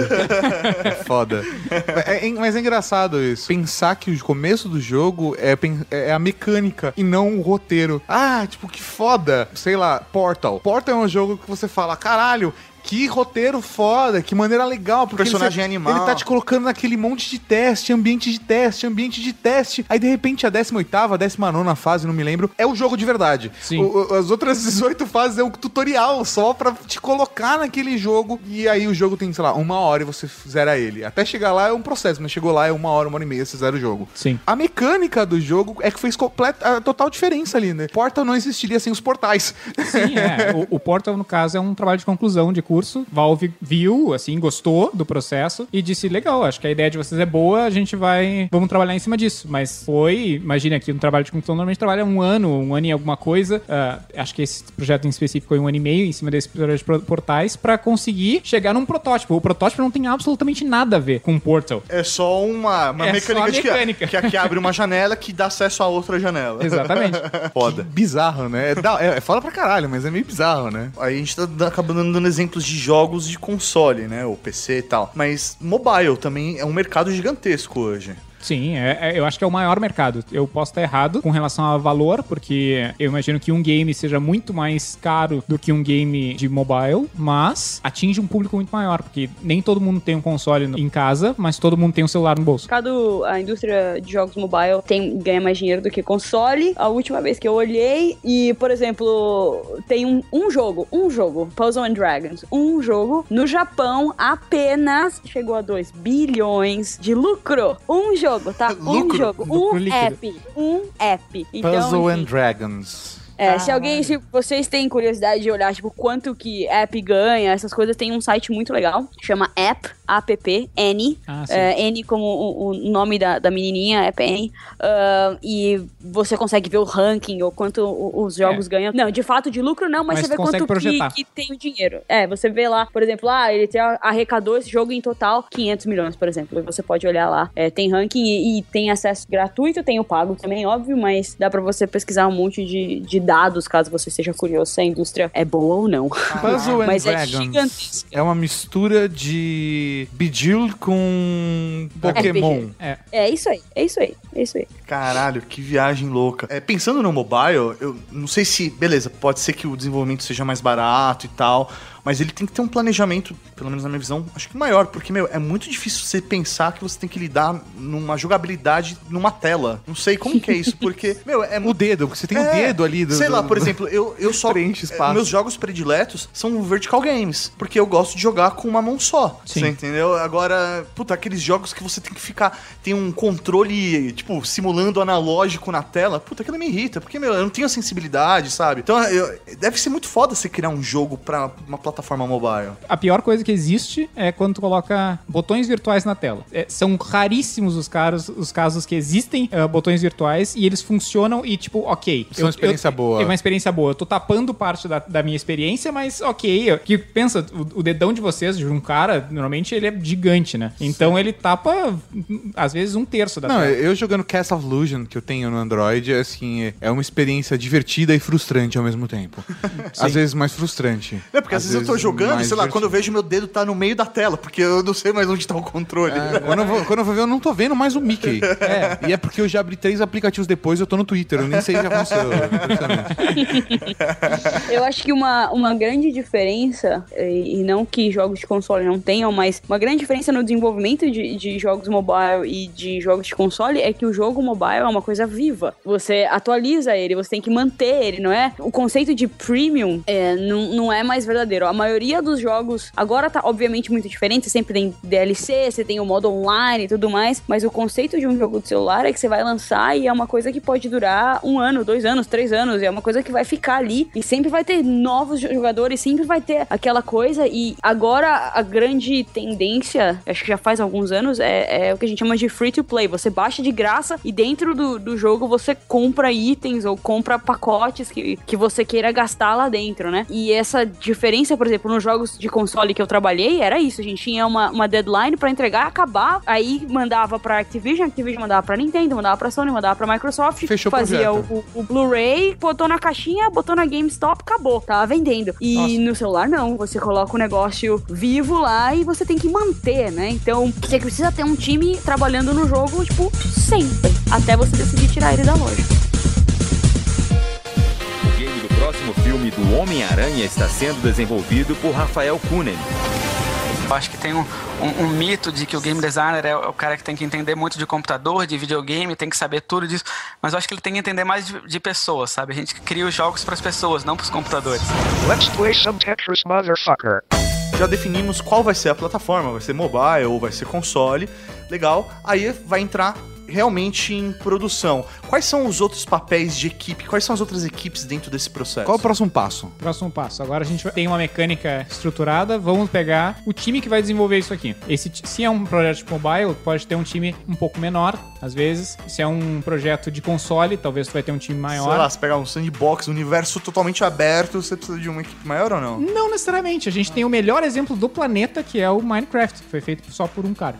É foda. É- é- mas é engraçado isso. Pensar que o começo do jogo é, é a mecânica e não o roteiro. Ah, tipo, que foda. Sei lá, Portal. Portal é um jogo que você fala, caralho. Que roteiro foda, que maneira legal. Porque Personagem ele, animal. Ele tá te colocando naquele monte de teste, ambiente de teste, ambiente de teste. Aí de repente a 18ª, a 19 fase, não me lembro, é o jogo de verdade. Sim. O- as outras 18 fases é um tutorial só pra te colocar naquele jogo. E aí o jogo tem, sei lá, uma hora e você zera ele. Até chegar lá é um processo, mas chegou lá é uma hora, uma hora e meia, você zera o jogo. Sim. A mecânica do jogo é que fez completa, a total diferença ali, né? Portal não existiria sem os portais. Sim, é. O, o Portal, no caso, é um trabalho de conclusão de curso. Valve viu, assim, gostou do processo e disse: legal, acho que a ideia de vocês é boa, a gente vai. Vamos trabalhar em cima disso. Mas foi, imagina aqui, um trabalho de conclusão normalmente trabalha um ano, um ano e alguma coisa. Ah, acho que esse projeto em específico foi um ano e meio em cima desse projeto de portais pra conseguir chegar num protótipo. O protótipo não tem absolutamente nada a ver com o Portal. É só uma, uma É mecânica, só a de que- mecânica. Que, que abre uma janela que dá acesso a outra janela. Exatamente. Foda. Bizarro, né? É, é, é foda pra caralho, mas é meio bizarro, né? Aí a gente tá dando- acabando dando exemplos de jogos de console, né? O PC e tal. Mas mobile também é um mercado gigantesco hoje. Sim, é- é- eu acho que é o maior mercado. Eu posso estar errado com relação a valor, porque eu imagino que um game seja muito mais caro do que um game de mobile, mas atinge um público muito maior, porque nem todo mundo tem um console em casa, mas todo mundo tem um celular no bolso. mercado, a indústria de jogos mobile tem, ganha mais dinheiro do que console. A última vez que eu olhei, e, por exemplo, tem um, um jogo, um jogo, Puzzle and Dragons, um jogo, no Japão apenas chegou a 2 bilhões de lucro. Um jogo, tá? Um Lucro? jogo, Lucro um líquido. app, um app. Então, Puzzle and Dragons. é, se alguém, se vocês têm curiosidade de olhar, tipo, quanto que app ganha, essas coisas, tem um site muito legal, chama App, app, N, Ah, é, N como o, o nome da, da menininha, App N, ah, e você consegue ver o ranking, ou quanto os jogos É. ganham. Não, de fato, de lucro não, mas, Mas você vê quanto que, projetar. que tem o dinheiro. É, você vê lá, por exemplo, ah, ele tem, arrecadou esse jogo em total 500 milhões, por exemplo, e você pode olhar lá. É, tem ranking e, e tem acesso gratuito, tem o pago também, óbvio, mas dá pra você pesquisar um monte de, de dados, caso você seja curioso se a indústria é boa ou não. Puzzle and mas é Dragons gigantesca. é uma mistura de Bejeweled com Pokémon. RPG. É. É isso aí, é isso aí, é isso aí. Caralho, que viagem louca. É, pensando no mobile, eu não sei se. Beleza, pode ser que o desenvolvimento seja mais barato e tal. Mas ele tem que ter um planejamento, pelo menos na minha visão, acho que maior. Porque, meu, é muito difícil você pensar que você tem que lidar numa jogabilidade numa tela. Não sei como que é isso, porque, meu, é O dedo, porque você tem o É, dedo ali. Do, Sei lá, por exemplo, eu, eu só. Preenche espaço. Meus jogos prediletos são vertical games. Porque eu gosto de jogar com uma mão só. Sim. Você entendeu? Agora, puta, aqueles jogos que você tem que ficar. Tem um controle, tipo, simulando analógico na tela. Puta, aquilo me irrita. Porque, meu, eu não tenho a sensibilidade, sabe? Então, eu- deve ser muito foda você criar um jogo pra uma plataforma plataforma mobile. A pior coisa que existe é quando tu coloca botões virtuais na tela. É, são raríssimos os, casos, os casos que existem uh, botões virtuais e eles funcionam e, tipo, ok. Isso é uma experiência boa. É uma experiência boa. Eu tô tapando parte da, da minha experiência, mas ok. Eu- Que pensa, o, o dedão de vocês, de um cara, normalmente ele é gigante, né? Então ele tapa, às vezes, um terço da Não, tela. eu jogando Castle of Illusion, que eu tenho no Android, assim, é uma experiência divertida e frustrante ao mesmo tempo. Às vezes mais frustrante. É, porque às, vezes, eu tô jogando e, sei lá, quando eu vejo meu dedo tá no meio da tela, porque eu não sei mais onde tá o controle. É, quando, eu vou, quando eu vou ver, eu não tô vendo mais o Mickey. É. E é porque eu já abri três aplicativos depois eu tô no Twitter. Eu nem sei se aconteceu. justamente. Eu acho que uma, uma grande diferença, e e não que jogos de console não tenham, mas uma grande diferença no desenvolvimento de, de jogos mobile e de jogos de console é que o jogo mobile é uma coisa viva. Você atualiza ele, você tem que manter ele, não é? O conceito de premium é, não, não é mais verdadeiro. A maioria dos jogos agora tá obviamente muito diferente, sempre tem DLC, você tem o modo online e tudo mais, mas o conceito de um jogo de celular é que você vai lançar e é uma coisa que pode durar um ano, dois anos, três anos, é uma coisa que vai ficar ali e sempre vai ter novos jogadores, sempre vai ter aquela coisa e agora a grande tendência, acho que já faz alguns anos, é, é o que a gente chama de free to play. Você baixa de graça e dentro do, do jogo você compra itens ou compra pacotes que, que você queira gastar lá dentro, né? E essa diferença, por exemplo, nos jogos de console que eu trabalhei, era isso. A gente tinha uma, uma deadline pra entregar, acabar, aí mandava pra Activision, Activision mandava pra Nintendo, mandava pra Sony, mandava pra Microsoft, Fechou fazia o, o- o Blu-ray, botou na caixinha, botou na GameStop, acabou, tava vendendo. E Nossa. no celular não, você coloca o negócio vivo lá e você tem que manter, né? Então, você precisa ter um time trabalhando no jogo, tipo, sempre, até você decidir tirar ele da loja. Filme do Homem-Aranha está sendo desenvolvido por Rafael Kunen. Eu acho que tem um, um- um mito de que o game designer é o cara que tem que entender muito de computador, de videogame, tem que saber tudo disso. Mas eu acho que ele tem que entender mais de, de pessoas, sabe? A gente cria os jogos para as pessoas, não para os computadores. Let's play some Tetris, motherfucker. Já definimos qual vai ser a plataforma, vai ser mobile ou vai ser console. Legal. Aí vai entrar realmente em produção. Quais são os outros papéis de equipe? Quais são as outras equipes dentro desse processo? Qual é o próximo passo? Próximo passo. Agora a gente tem uma mecânica estruturada. Vamos pegar o time que vai desenvolver isso aqui. Esse, se é um projeto de mobile, pode ter um time um pouco menor, às vezes. Se é um projeto de console, talvez tu vai ter um time Sei maior. lá, se pegar um sandbox, um universo totalmente aberto, você precisa de uma equipe maior ou não? Não necessariamente. A gente tem o melhor exemplo do planeta, que é o Minecraft, que foi feito só por um cara.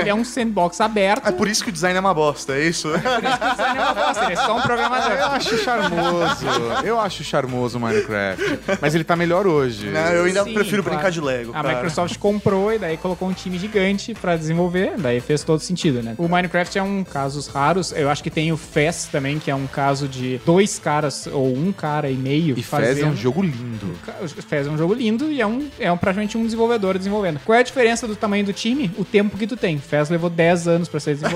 Ele é um sandbox aberto. É por isso que o design é uma bosta, é isso? design é uma bosta, ele é só um programador. Eu acho charmoso. Eu acho charmoso o Minecraft. Mas ele tá melhor hoje. Não, eu ainda Sim, prefiro claro. brincar de Lego. A cara. Microsoft comprou e daí colocou um time gigante pra desenvolver, daí fez todo sentido, né? O Minecraft é um casos raros, eu acho que tem o Fez também, que é um caso de dois caras ou um cara e meio E Fez é um jogo lindo. O Fez é um jogo lindo e é, um, é um, praticamente um desenvolvedor desenvolvendo. Qual é a diferença do tamanho do time? O tempo que tu tem. Fez levou 10 anos pra ser desenvolvido.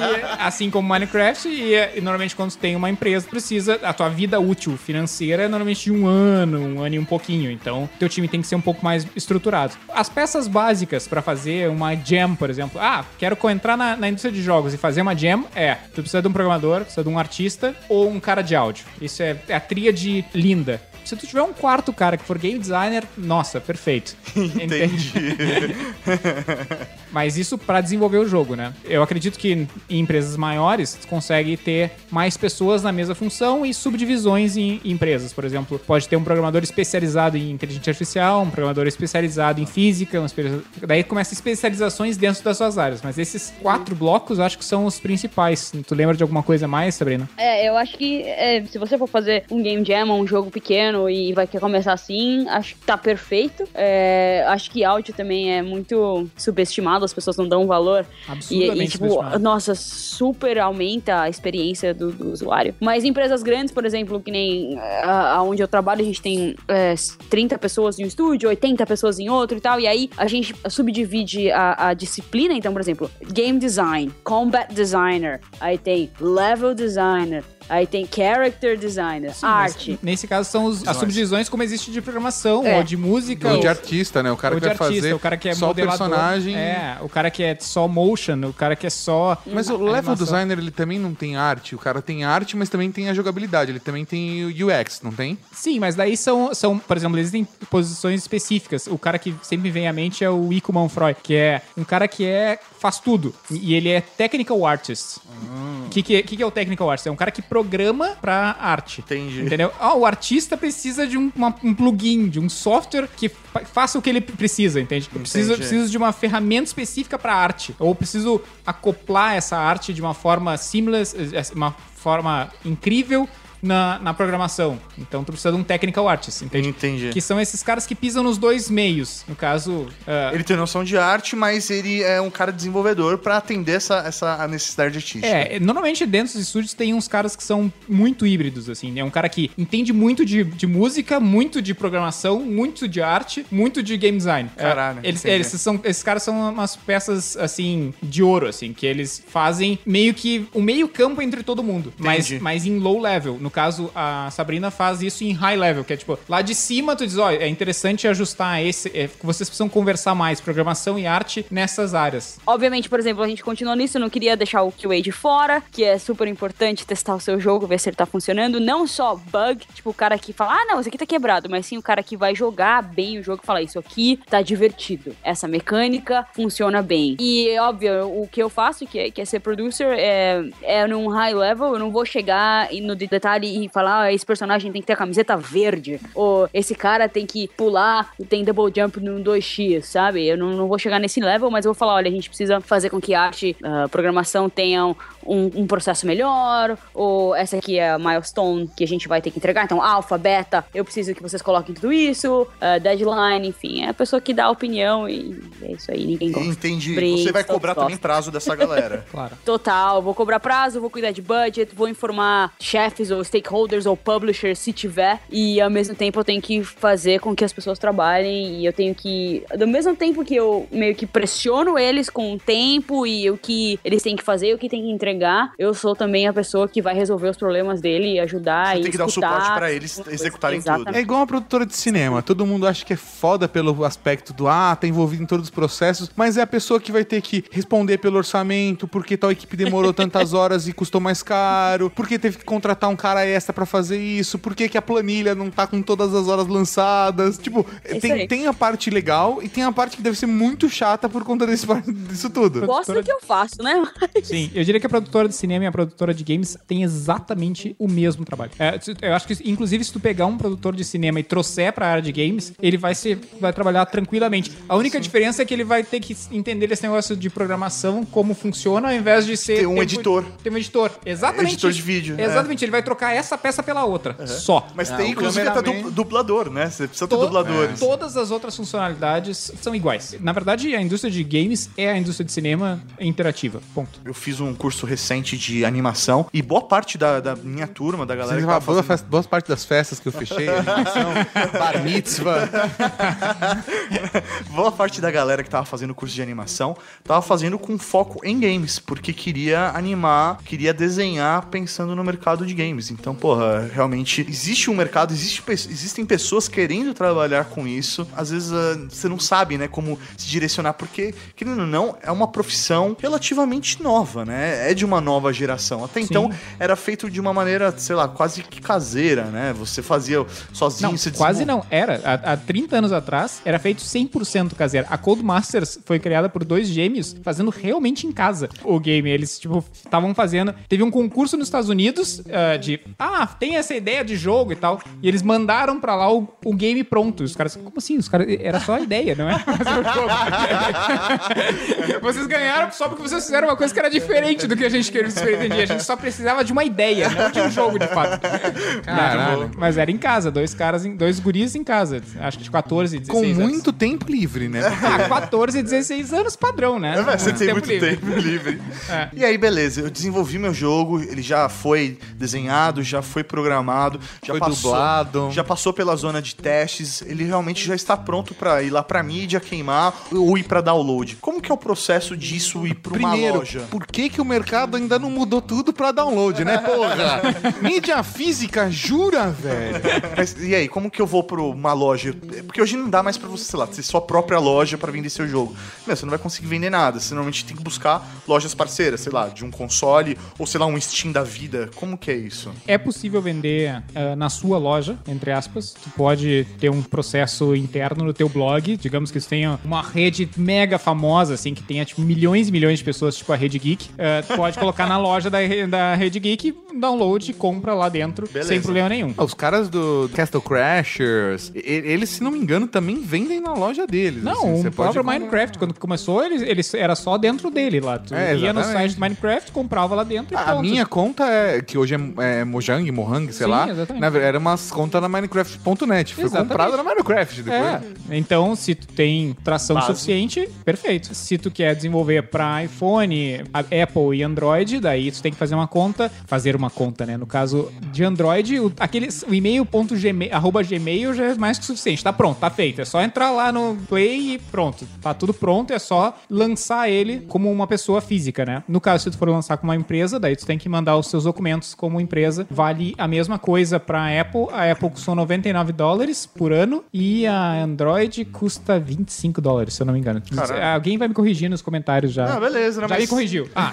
E, assim como Minecraft, e, e normalmente quando tem uma empresa, precisa. A tua vida útil financeira é normalmente de um ano, um ano e um pouquinho. Então, teu time tem que ser um pouco mais estruturado. As peças básicas pra fazer uma jam, por exemplo. Ah, quero entrar na, na indústria de jogos e fazer uma jam. É, tu precisa de um programador, precisa de um artista ou um cara de áudio. Isso é, é a tríade linda. Se tu tiver um quarto cara que for game designer, nossa, perfeito. Entendi. Mas isso pra desenvolver o jogo, né? Eu acredito que em empresas maiores tu consegue ter mais pessoas na mesma função e subdivisões em em empresas. Por exemplo, pode ter um programador especializado em inteligência artificial, um programador especializado em física, um espe- daí começa especializações dentro das suas áreas. Mas esses quatro blocos eu acho que são os principais. Tu lembra de alguma coisa mais, Sabrina? É, eu acho que é, se você for fazer um game jam, um jogo pequeno e vai querer começar assim, acho que tá perfeito. É, acho que áudio também é muito subestimado, as pessoas não dão valor. E, Absurdamente e, tipo, nossa, super aumenta a experiência do, do usuário. Mas empresas grandes, por exemplo, que nem a- aonde eu trabalho, a gente tem é, 30 pessoas em um estúdio, 80 pessoas em outro e tal. E aí a gente subdivide a, a disciplina. Então, por exemplo, game design, combat designer, aí tem level designer, aí tem character designer, arte. Nesse caso são os- as subdivisões como existe de programação, É. ou de música, Ou ou de artista, né? O cara que vai artista, fazer o cara que é só modelador. personagem. É, o cara que é só motion, o cara que é só. Mas o level animação. designer, ele também não tem arte. O cara tem arte, mas também tem a jogabilidade. Ele também tem o UX, não tem? Sim, mas daí são, são, por exemplo, existem posições específicas. O cara que sempre vem à mente é o Ico Manfroy, que é um cara que é faz tudo. E ele é technical artist. O que, que, é- que que é o technical artist? É um cara que programa pra arte. Entendi. Entendeu? Ah, o artista precisa de um, uma- um plugin, de um software que fa- faça o que ele precisa, entende? Eu preciso, preciso de uma ferramenta específica pra arte. Ou preciso acoplar essa arte de uma forma seamless, eh, uma forma incrível na, na programação. Então tu precisa de um technical artist, entende? Entendi. Que são esses caras que pisam nos dois meios. No caso, ah, Ele tem noção de arte, mas ele é um cara desenvolvedor pra atender essa, essa necessidade artística. É, normalmente dentro dos estúdios tem uns caras que são muito híbridos, assim. É um cara que entende muito de, de música, muito de programação, muito de arte, muito de game design. É, Caralho, eles, entendi. eles são, esses caras são umas peças, assim, de ouro, assim, que eles fazem meio que o meio campo entre todo mundo, mas, mas em low level. No caso, a Sabrina faz isso em high level, que é tipo, lá de cima tu diz, ó, é interessante ajustar esse, é, vocês precisam conversar mais, programação e arte nessas áreas. Obviamente, por exemplo, a gente continua nisso, não queria deixar o QA de fora, que é super importante testar o seu jogo, ver se ele tá funcionando. Não só bug, tipo o cara que fala, ah, não, isso aqui tá quebrado, mas sim o cara que vai jogar bem o jogo e falar, isso aqui tá divertido. Essa mecânica funciona bem. E, óbvio, o que eu faço, que é, que é ser producer, é, é num high level, eu não vou chegar no de- detalhe e falar, ah, esse personagem tem que ter a camiseta verde, ou esse cara tem que pular e tem double jump no 2x, sabe? Eu não, não vou chegar nesse level, mas eu vou falar, olha, a gente precisa fazer com que arte, a programação tenham um, um processo melhor, ou essa aqui é a milestone que a gente vai ter que entregar, então alfa, beta, eu preciso que vocês coloquem tudo isso, ah, deadline, enfim, é a pessoa que dá a opinião e é isso aí, ninguém gosta. Entendi. Brinks, Você vai cobrar também gostam. prazo dessa galera. Claro. Total, vou cobrar prazo, vou cuidar de budget, vou informar chefes ou stakeholders ou publishers se tiver, e ao mesmo tempo eu tenho que fazer com que as pessoas trabalhem e eu tenho que, do mesmo tempo que eu meio que pressiono eles com o tempo e o que eles têm que fazer, o que tem que entregar, eu sou também a pessoa que vai resolver os problemas dele e ajudar Você e tem que dar o suporte pra eles executarem tudo. É igual uma produtora de cinema. Todo mundo acha que é foda pelo aspecto do ah, tá envolvido em todos os processos, mas é a pessoa que vai ter que responder pelo orçamento, porque tal equipe demorou tantas horas e custou mais caro, porque teve que contratar um cara extra pra fazer isso, porque que a planilha não tá com todas as horas lançadas. Tipo, isso tem, aí. tem a parte legal e tem a parte que deve ser muito chata por conta desse, disso tudo. Gosto do que eu faço, né? Sim, eu diria que a produtora de cinema e a produtora de games têm exatamente o mesmo trabalho. É, eu acho que, inclusive, se tu pegar um produtor de cinema e trouxer pra área de games, ele vai, ser, vai trabalhar tranquilamente. A única diferença é que ele vai ter que entender esse negócio de programação, como funciona, ao invés de ser... Ter um tempo- editor. Ter um editor. Exatamente. Editor de vídeo, é. Exatamente, ele vai trocar essa peça pela outra. Só. Mas Ah, tem, o inclusive, até du- dublador, né? Você precisa ter To- dubladores. Todas as outras funcionalidades são iguais. Na verdade, a indústria de games é a indústria de cinema interativa. Ponto. Eu fiz um curso recente de animação e boa parte da, da minha turma, da galera que boa, fazendo... boa parte das festas que eu fechei, animação, bar mitzvah. Boa parte da galera que tava fazendo curso de animação tava fazendo com foco em games, porque queria animar, queria desenhar pensando no mercado de games. Então, porra, realmente existe um mercado, existe, existem pessoas querendo trabalhar com isso. Às vezes ah, você não sabe, né, como se direcionar, porque, querendo ou não, é uma profissão relativamente nova, né? É de uma nova geração. Até então era feito de uma maneira, sei lá, quase que caseira, né? Você fazia sozinho, Não, você quase não. Era. Há, há 30 anos atrás, era feito 100% caseiro. A Codemasters foi criada por dois gêmeos fazendo realmente em casa o game. Eles, tipo, estavam fazendo... Teve um concurso nos Estados Unidos ah, de... Ah, tem essa ideia de jogo e tal. E eles mandaram pra lá o, o game pronto. Os caras... Como assim? Os caras... Era só a ideia, não é? Fazer o jogo. vocês ganharam só porque vocês fizeram uma coisa que era diferente do que a gente queria pretendia. A gente só precisava de uma ideia, não de um jogo, de fato. Caralho. Mas era em casa, dois caras, em, dois guris em casa. Acho que de 14, 16 Com anos. muito tempo livre, né? Ah, 14, 16 anos padrão, né? É, você tem Tempo muito livre. tempo livre. É. E aí, beleza, eu desenvolvi meu jogo, ele já foi desenhado, já foi programado, já Foi passou, dublado. já passou pela zona de testes, ele realmente já está pronto pra ir lá pra mídia, queimar ou ir pra download. Como que é o processo disso ir pra uma Primeiro, loja? por que, que o mercado desgraçado ainda não mudou tudo pra download, né, porra? Mídia física, jura, velho? Mas e aí, como que eu vou pra uma loja? Porque hoje não dá mais pra você, sei lá, ter sua própria loja pra vender seu jogo. Meu, você não vai conseguir vender nada. Você normalmente tem que buscar lojas parceiras, sei lá, de um console ou sei lá, um Steam da vida. Como que é isso? É possível vender ah, na sua loja, entre aspas. Tu pode ter um processo interno no teu blog. Digamos que você tenha uma rede mega famosa, assim, que tenha tipo, milhões e milhões de pessoas, tipo a Rede Geek. Ah, tu pode colocar na loja da, da Rede Geek, download, compra lá dentro, Beleza. sem problema nenhum. Os caras do Castle Crashers, e- eles, se não me engano, também vendem na loja deles. Não, assim, o pode próprio comprar. Minecraft, quando começou, ele, ele era só dentro dele lá. Tu É, ia no site do Minecraft, comprava lá dentro e A pronto. minha conta é, que hoje é, é Mojang, Mohang, sei Sim, lá. exatamente. Na verdade, era umas contas na Minecraft.net. Foi comprada na Minecraft depois. É, então se tu tem tração Base. suficiente, perfeito. Se tu quer desenvolver pra iPhone, Apple e Android, daí tu tem que fazer uma conta, fazer uma conta, né? No caso de Android, o, aquele, o e-mail ponto gmail, arroba gmail já é mais que suficiente. Tá pronto, tá feito. É só entrar lá no Play e pronto. Tá tudo pronto, é só lançar ele como uma pessoa física, né? No caso, se tu for lançar como uma empresa, daí tu tem que mandar os seus documentos como empresa. Vale a mesma coisa pra Apple. A Apple custou 99 dólares por ano e a Android custa 25 dólares, se eu não me engano. Caralho. Alguém vai me corrigir nos comentários já. Ah, beleza, né? Já mas, me corrigiu. Ah,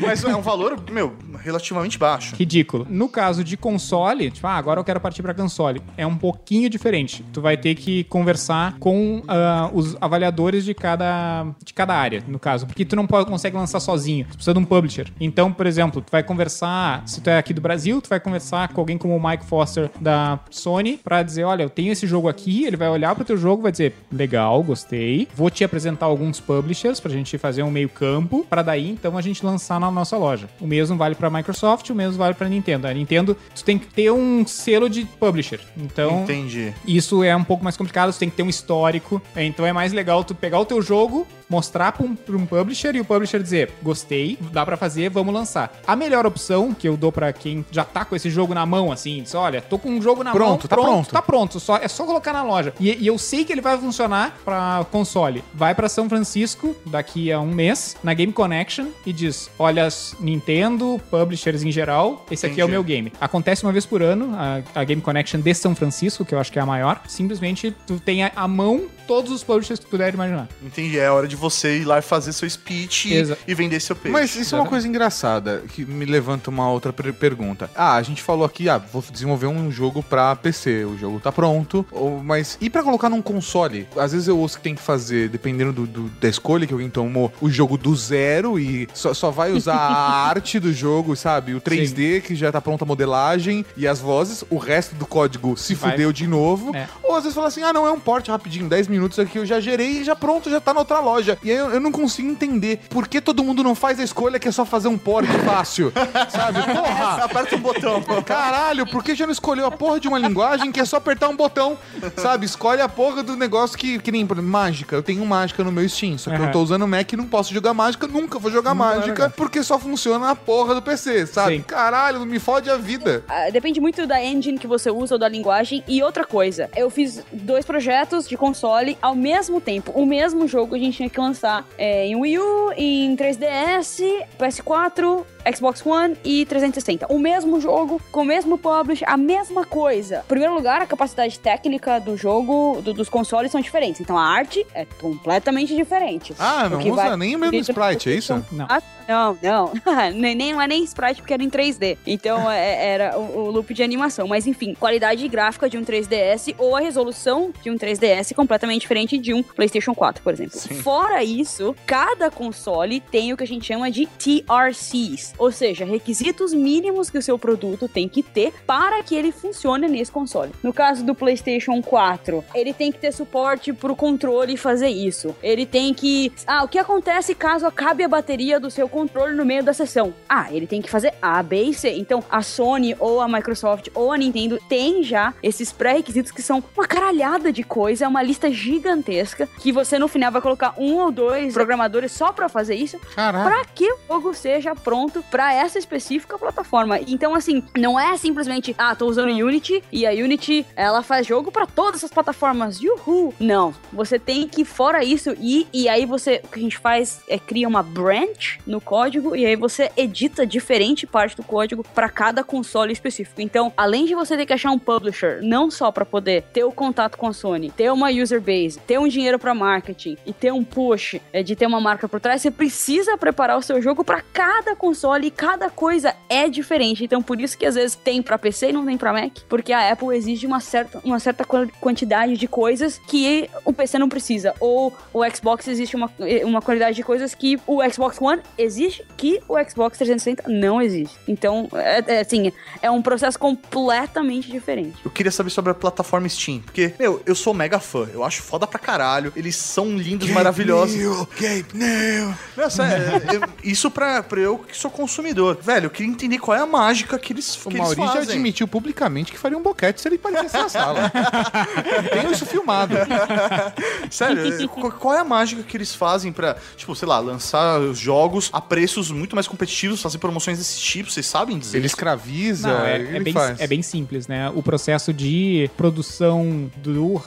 mas é um valor, meu, relativamente baixo. ridículo. No caso de console, tipo, ah, agora eu quero partir pra console. É um pouquinho diferente. Tu vai ter que conversar com ah, os avaliadores de cada, de cada área, no caso. Porque tu não pode, consegue lançar sozinho. Tu precisa de um publisher. Então, por exemplo, tu vai conversar, se tu é aqui do Brasil, tu vai conversar com alguém como o Mike Foster da Sony pra dizer, olha, eu tenho esse jogo aqui, ele vai olhar pro teu jogo vai dizer, legal, gostei. Vou te apresentar alguns publishers pra gente fazer um meio campo, pra daí então a gente lançar na nossa loja. O mesmo vale pra Microsoft, o mesmo vale pra Nintendo. A Nintendo, tu tem que ter um selo de publisher. Então, Entendi. isso é um pouco mais complicado, você tem que ter um histórico. Então é mais legal tu pegar o teu jogo, mostrar pra um, um publisher e o publisher dizer: gostei, dá pra fazer, vamos lançar. A melhor opção que eu dou pra quem já tá com esse jogo na mão, assim, diz: olha, tô com um jogo na mão. Pronto, tá pronto. Tá pronto, só, é só colocar na loja. E, e eu sei que ele vai funcionar pra console. Vai pra São Francisco daqui a um mês, na Game Connection, e diz: olha, Nintendo, publishers em geral, esse aqui é o Entendi. meu game. Acontece uma vez por ano, a, a Game Connection de São Francisco, que eu acho que é a maior. Simplesmente tu tem a, a mão todos os publishers que tu puder imaginar. Entendi. É hora de você ir lá e fazer seu speech e, Exa- e vender seu peixe. Mas isso é uma coisa engraçada que me levanta uma outra per- pergunta. Ah, a gente falou aqui, ah, vou desenvolver um jogo pra PC, o jogo tá pronto, ou, mas e pra colocar num console? Às vezes eu ouço que tem que fazer, dependendo do, do- da escolha que alguém tomou, o jogo do zero e só, só vai usar a arte do jogo, sabe? O 3D que já tá pronta a modelagem e as vozes, o resto do código se Vai. fudeu de novo. É. Ou às vezes fala assim, ah, não, é um port rapidinho, 10 minutos aqui eu já gerei e já pronto, já tá na outra loja. E aí eu, eu não consigo entender por que todo mundo não faz a escolha que é só fazer um port fácil, sabe? Porra! Aperta o botão. Caralho, por que já não escolheu a porra de uma linguagem que é só apertar um botão, sabe? Escolhe a porra do negócio que, que nem mágica. Eu tenho mágica no meu Steam, só que Aham. eu tô usando Mac e não posso jogar mágica, nunca vou jogar vai mágica, porque só funciona a porra do PC, sabe? Sim. Caralho, não me fode a vida. Ah, depende muito da engine que você usa ou da linguagem. E outra coisa, eu fiz dois projetos de console ao mesmo tempo. O mesmo jogo a gente tinha que lançar é, em Wii U, em 3DS, PS4, Xbox One e 360. O mesmo jogo, com o mesmo publish, a mesma coisa. Em primeiro lugar, a capacidade técnica do jogo, do- dos consoles são diferentes. Então a arte é completamente diferente. Ah, não usa vai- nem o mesmo sprite, é isso? Não. ah, não, não. nem, nem, não é nem sprite porque era em 3D. Então é- era o, o loop de animação. Mas enfim, qualidade gráfica de um 3DS ou a resolução de um 3DS completamente diferente de um PlayStation 4, por exemplo. Fora isso, cada console tem o que a gente chama de TRCs, ou seja, requisitos mínimos que o seu produto tem que ter para que ele funcione nesse console. No caso do PlayStation 4, ele tem que ter suporte pro controle fazer isso. Ele tem que. Ah, o que acontece caso acabe a bateria do seu controle no meio da sessão? Ah, ele tem que fazer A, B e C. Então, a Sony ou a Microsoft ou a Nintendo tem já esses pré-requisitos que são uma caralhada de coisa, é uma lista gigantesca que você no final vai colocar um ou dois programadores só pra fazer isso para que o jogo seja pronto para essa específica plataforma. Então, assim, não é simplesmente, ah, tô usando Unity e a Unity ela faz jogo para todas essas plataformas. Yuhu! Não. Você tem que, fora isso, ir e aí você, o que a gente faz é cria uma branch no código e aí você edita diferente parte do código para cada console específico. Então, além de você ter que achar um publisher, não só para poder ter o contato com a Sony, ter uma user base, ter um dinheiro para marketing e ter um push é, de ter uma marca por trás, você precisa preparar o seu jogo para cada console e cada coisa é diferente. Então, por isso que às vezes tem para PC e não tem para Mac, porque a Apple exige uma certa, uma certa qua- quantidade de coisas que o PC não precisa, ou o Xbox existe uma, uma qualidade de coisas que o Xbox One existe que o Xbox 360 não existe. Então, é, é, assim, é um processo completamente diferente. Eu queria saber sobre a plataforma Steam, porque, meu, eu sou mega fã, eu acho foda pra caralho, eles são lindos, maravilhosos. Gabe New. Não, sério, eu- isso pra, pra eu que sou consumidor. Velho, eu queria entender qual é a mágica que eles, O que Maurício eles já fazem. admitiu publicamente que faria um boquete se ele aparecesse na sala. Tenho isso filmado. Sério, qual, qual é a mágica que eles fazem pra, tipo, sei lá, lançar os jogos a preços muito mais competitivos, fazer promoções desse tipo, vocês sabem dizer? Ele escraviza, Não, é, ele é bem, faz. é bem simples, né? O processo de produção do,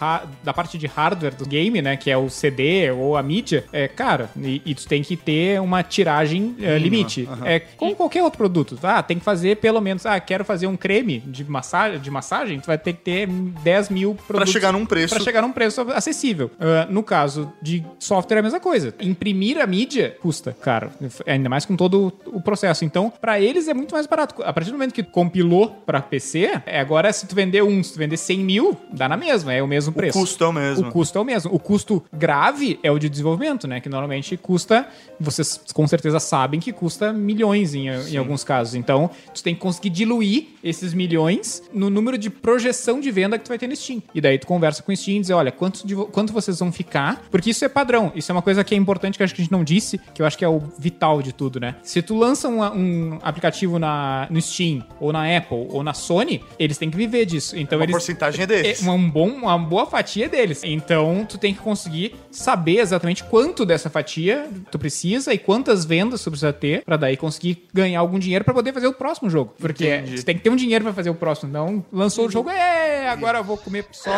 da parte de hardware do game, né? Que é o CD ou a mídia, é, cara, e, e tu tem que ter uma tiragem é, limite. É como qualquer outro produto. Ah, tem que fazer pelo menos, ah, quero fazer um creme de massagem, de massagem, tu vai ter que ter 10 mil produtos. chegar num preço. Pra chegar num preço acessível. Ah, no caso de software é a mesma coisa. Imprimir a mídia custa caro. Ainda mais com todo o processo. Então, pra eles é muito mais barato. A partir do momento que tu compilou pra PC, é agora se tu vender um, se tu vender 100 mil, dá na mesma. É o mesmo preço. custo é o mesmo. O custo é o mesmo. O custo grave é o de desenvolvimento, né? Que normalmente custa, vocês com certeza sabem que custa milhões em, em alguns casos. Então, tu tem que conseguir diluir esses milhões no número de projeção de venda que tu vai ter no Steam. E daí tu conversa com o Steam e diz, olha, quanto, de quanto vocês vão ficar? Porque isso é padrão. Isso é uma coisa que é importante que acho que a gente não disse, que eu acho que é o vital de tudo, né? Se tu lança um, um aplicativo na, no Steam, ou na Apple, ou na Sony, eles têm que viver disso. Então Uma eles porcentagem é deles. é um bom, uma boa fatia deles. Então, tu tem que conseguir saber exatamente quanto dessa fatia tu precisa e quantas vendas tu precisa ter pra daí conseguir ganhar algum dinheiro pra poder fazer o próximo jogo. Porque Entendi. tu tem que ter um dinheiro pra fazer o próximo. Então, lançou o jogo, é, agora eu vou comer só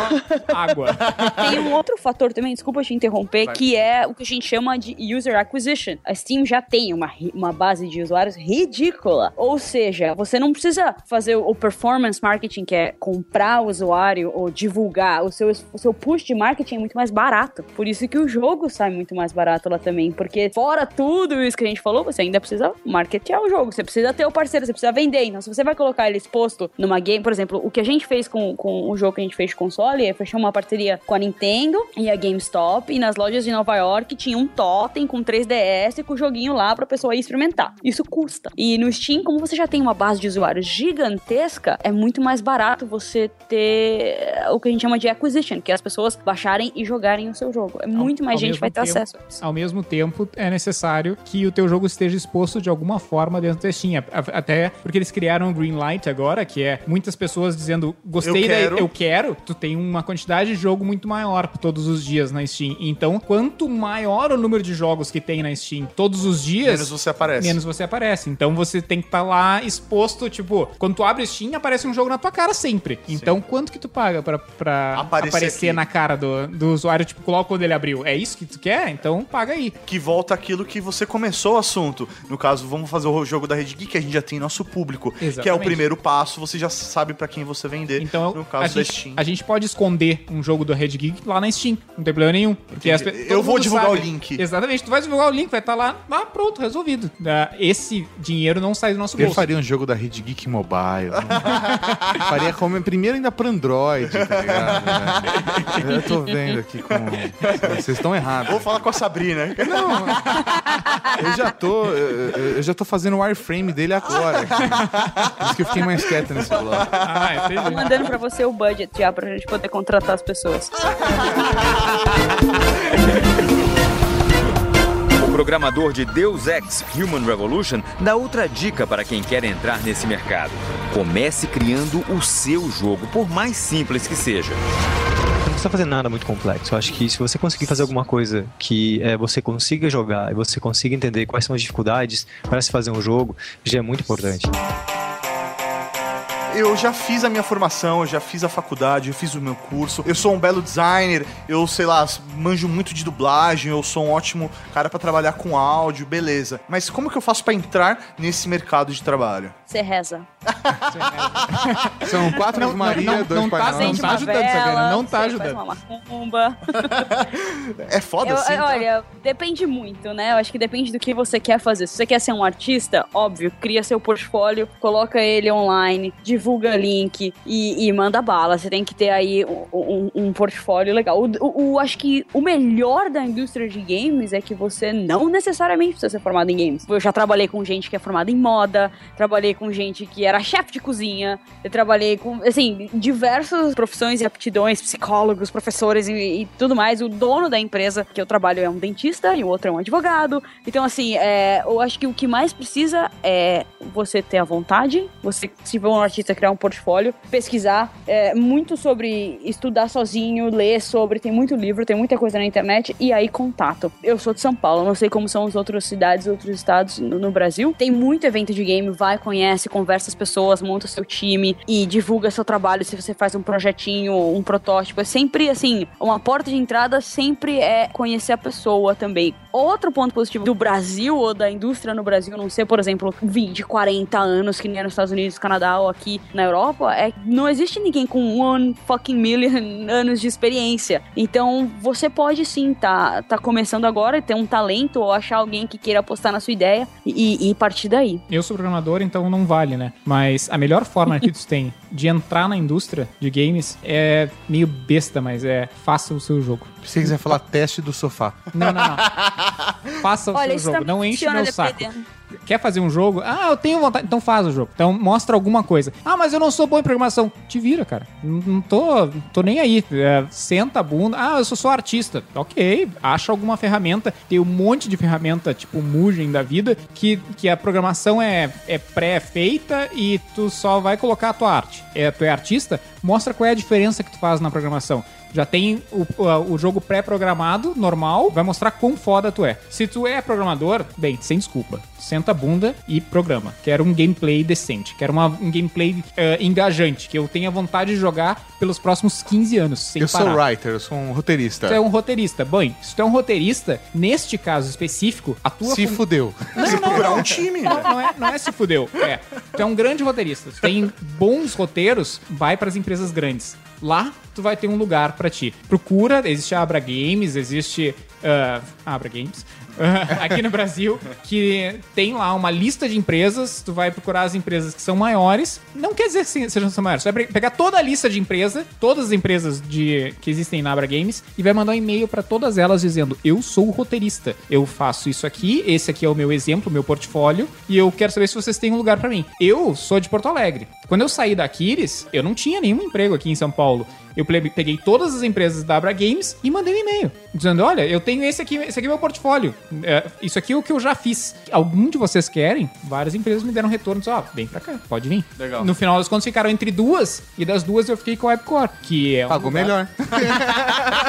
água. Tem um outro fator também, desculpa te interromper, que é o que a gente chama de user acquisition. A Steam já tem uma, uma base de usuários ridícula. Ou seja, você não precisa fazer o performance marketing, que é comprar o usuário ou divulgar. O seu, o seu push de marketing é muito mais barato. Por isso que o jogo sai muito mais barato lá também. Porque fora tudo isso que a gente falou, você ainda precisa marketear o jogo. Você precisa ter o parceiro, você precisa vender. Então, se você vai colocar ele exposto numa game, por exemplo, o que a gente fez com, com o jogo que a gente fez de console é fechar uma parceria com a Nintendo e a GameStop. E nas lojas de Nova York tinha um totem com 3DS com o joguinho lá pra pessoa ir experimentar. Isso custa. E no Steam, como você já tem uma base de usuários gigantesca, é muito mais barato você ter o que a gente chama de acquisition, que é as pessoas baixarem e jogarem o seu jogo. É muito mais Ao gente vai ter tempo- acesso a isso. Ao mesmo tempo, é necessário que o teu jogo esteja exposto de alguma forma dentro da Steam. Até porque eles criaram o Greenlight agora, que é muitas pessoas dizendo, gostei Eu da quero. eu quero, tu tem uma quantidade de jogo muito maior todos os dias na Steam. Então, quanto maior o número de jogos que tem na Steam todos os dias, Menos você aparece. menos você aparece. Então você tem que estar lá exposto, tipo, quando tu abre Steam, aparece um jogo na tua cara sempre. Então, quanto que tu paga pra, pra Aparecer aparecer, na cara do, do usuário, tipo, logo quando ele abriu? É isso que tu quer? Então paga aí. Que volta aquilo que você começou o assunto. No caso, vamos fazer o jogo da Rede Geek, que a gente já tem nosso público. Que é o Exatamente. primeiro passo, você já sabe pra quem você vender. Então, no a caso da gente, Steam. a gente pode esconder um jogo do Red Geek lá na Steam. Não tem problema nenhum. Porque as Eu vou divulgar sabe. o link. Exatamente. Tu vai divulgar o link, vai estar lá, lá pronto, resolvido. Ah, Esse dinheiro não sai do nosso Eu bolso. faria um jogo da Rede Geek Mobile. faria como primeiro ainda pra Android, tá ligado? né? Eu tô vendo aqui com. Vocês estão errados. Vou falar com a Sabrina. Não, eu já tô. Eu, eu- já tô fazendo o wireframe dele agora. Por isso que eu fiquei mais quieto nesse bloco. Ah, Tô entendi. mandando pra você o budget já pra gente poder contratar as pessoas. O programador de Deus Ex Human Revolution dá outra dica para quem quer entrar nesse mercado. Comece criando o seu jogo, por mais simples que seja. Não precisa fazer nada muito complexo. Eu acho que se você conseguir fazer alguma coisa que é, você consiga jogar e você consiga entender quais são as dificuldades para se fazer um jogo, já é muito importante. Eu já fiz a minha formação, eu já fiz a faculdade, eu fiz o meu curso. Eu sou um belo designer, eu sei lá, manjo muito de dublagem, eu sou um ótimo cara pra trabalhar com áudio, beleza. Mas como que eu faço pra entrar nesse mercado de trabalho? Você reza. São quatro Ave Maria, não, dois não Pai tá, não tá ajudando, vela, Sabrina. Não tá ajudando. Faz uma macumba. É foda Eu- assim? tá? Olha, depende muito, né? Eu acho que depende do que você quer fazer. Se você quer ser um artista, óbvio, cria seu portfólio, coloca ele online, divulga link e, e manda bala. Você tem que ter aí um, um- um portfólio legal. O, o- o- acho que o melhor da indústria de games é que você não necessariamente precisa ser formado em games. Eu já trabalhei com gente que é formada em moda, trabalhei com gente que era chefe de cozinha, eu trabalhei com, assim, diversas profissões e aptidões, psicólogos, professores e, e tudo mais. O dono da empresa que eu trabalho é um dentista e o outro é um advogado. Então, assim, é, eu acho que o que mais precisa é você ter a vontade, você, se for um artista, criar um portfólio, pesquisar é, muito sobre estudar sozinho, ler sobre, tem muito livro, tem muita coisa na internet, e aí contato. Eu sou de São Paulo, não sei como são as outras cidades, outros estados no, no Brasil. Tem muito evento de game, vai, conhece, conversa pessoas, monta seu time e divulga seu trabalho. Se você faz um projetinho, um protótipo, é sempre assim, uma porta de entrada sempre é conhecer a pessoa também. Outro ponto positivo do Brasil ou da indústria no Brasil, não ser, por exemplo, 20, 40 anos que nem é nos Estados Unidos, Canadá ou aqui na Europa, é não existe ninguém com one fucking million anos de experiência. Então, você pode sim tá, tá começando agora e ter um talento ou achar alguém que queira apostar na sua ideia e, e partir daí. Eu sou programador, então não vale, né? Mas a melhor forma que tu tem de entrar na indústria de games é meio besta, mas é faça o seu jogo. Se você quiser falar teste do sofá. Não, não, não. Faça o Olha, seu jogo. Não enche funciona meu saco. dependendo. Quer fazer um jogo? Ah, eu tenho vontade. Então faz o jogo. Então mostra alguma coisa. Ah, mas eu não sou bom em programação. Te vira, cara. Não não tô, tô nem aí. É, senta a bunda. Ah, eu sou só artista. Ok, acha alguma ferramenta. Tem um monte de ferramenta, tipo Mugen da vida, que, que a programação é, é pré-feita e tu só vai colocar a tua arte. É, tu é artista, mostra qual é a diferença que tu faz na programação. Já tem o, o, o jogo pré-programado, normal, vai mostrar quão foda tu é. Se tu é programador, bem, sem desculpa. Senta a bunda e programa. Quero um gameplay decente. Quero uma, um gameplay eh, engajante, que eu tenha vontade de jogar pelos próximos 15 anos, sem eu parar. sou writer, eu sou um roteirista. Tu é um roteirista. Bem, se tu é um roteirista, neste caso específico, a tua Se fun- fudeu. Você procurar um time, não, não é, não é se fudeu. É. Tu é um grande roteirista. Tu tem bons roteiros, vai pras empresas grandes. Lá, tu vai ter um lugar pra ti. Procura, existe a Abra Games, existe. ah, Abra Games. aqui no Brasil, que tem lá uma lista de empresas, tu vai procurar as empresas que são maiores. Não quer dizer que se- sejam maiores, tu vai pe- pegar toda a lista de empresa, todas as empresas de, que existem na Abra Games, e vai mandar um e-mail pra todas elas dizendo: Eu sou o roteirista, eu faço isso aqui, esse aqui é o meu exemplo, meu portfólio, e eu quero saber se vocês têm um lugar pra mim. Eu sou de Porto Alegre. Quando eu saí da Aquiles, eu não tinha nenhum emprego aqui em São Paulo. Eu peguei todas as empresas da Abra Games e mandei um e-mail dizendo: Olha, eu tenho esse aqui, esse aqui é meu portfólio. É, isso aqui é o que eu já fiz. Algum de vocês querem? Várias empresas me deram retorno. Ó, vem pra cá, pode vir. Legal. No final das contas ficaram entre duas e das duas eu fiquei com a Webcore, que é um Pagou lugar- melhor.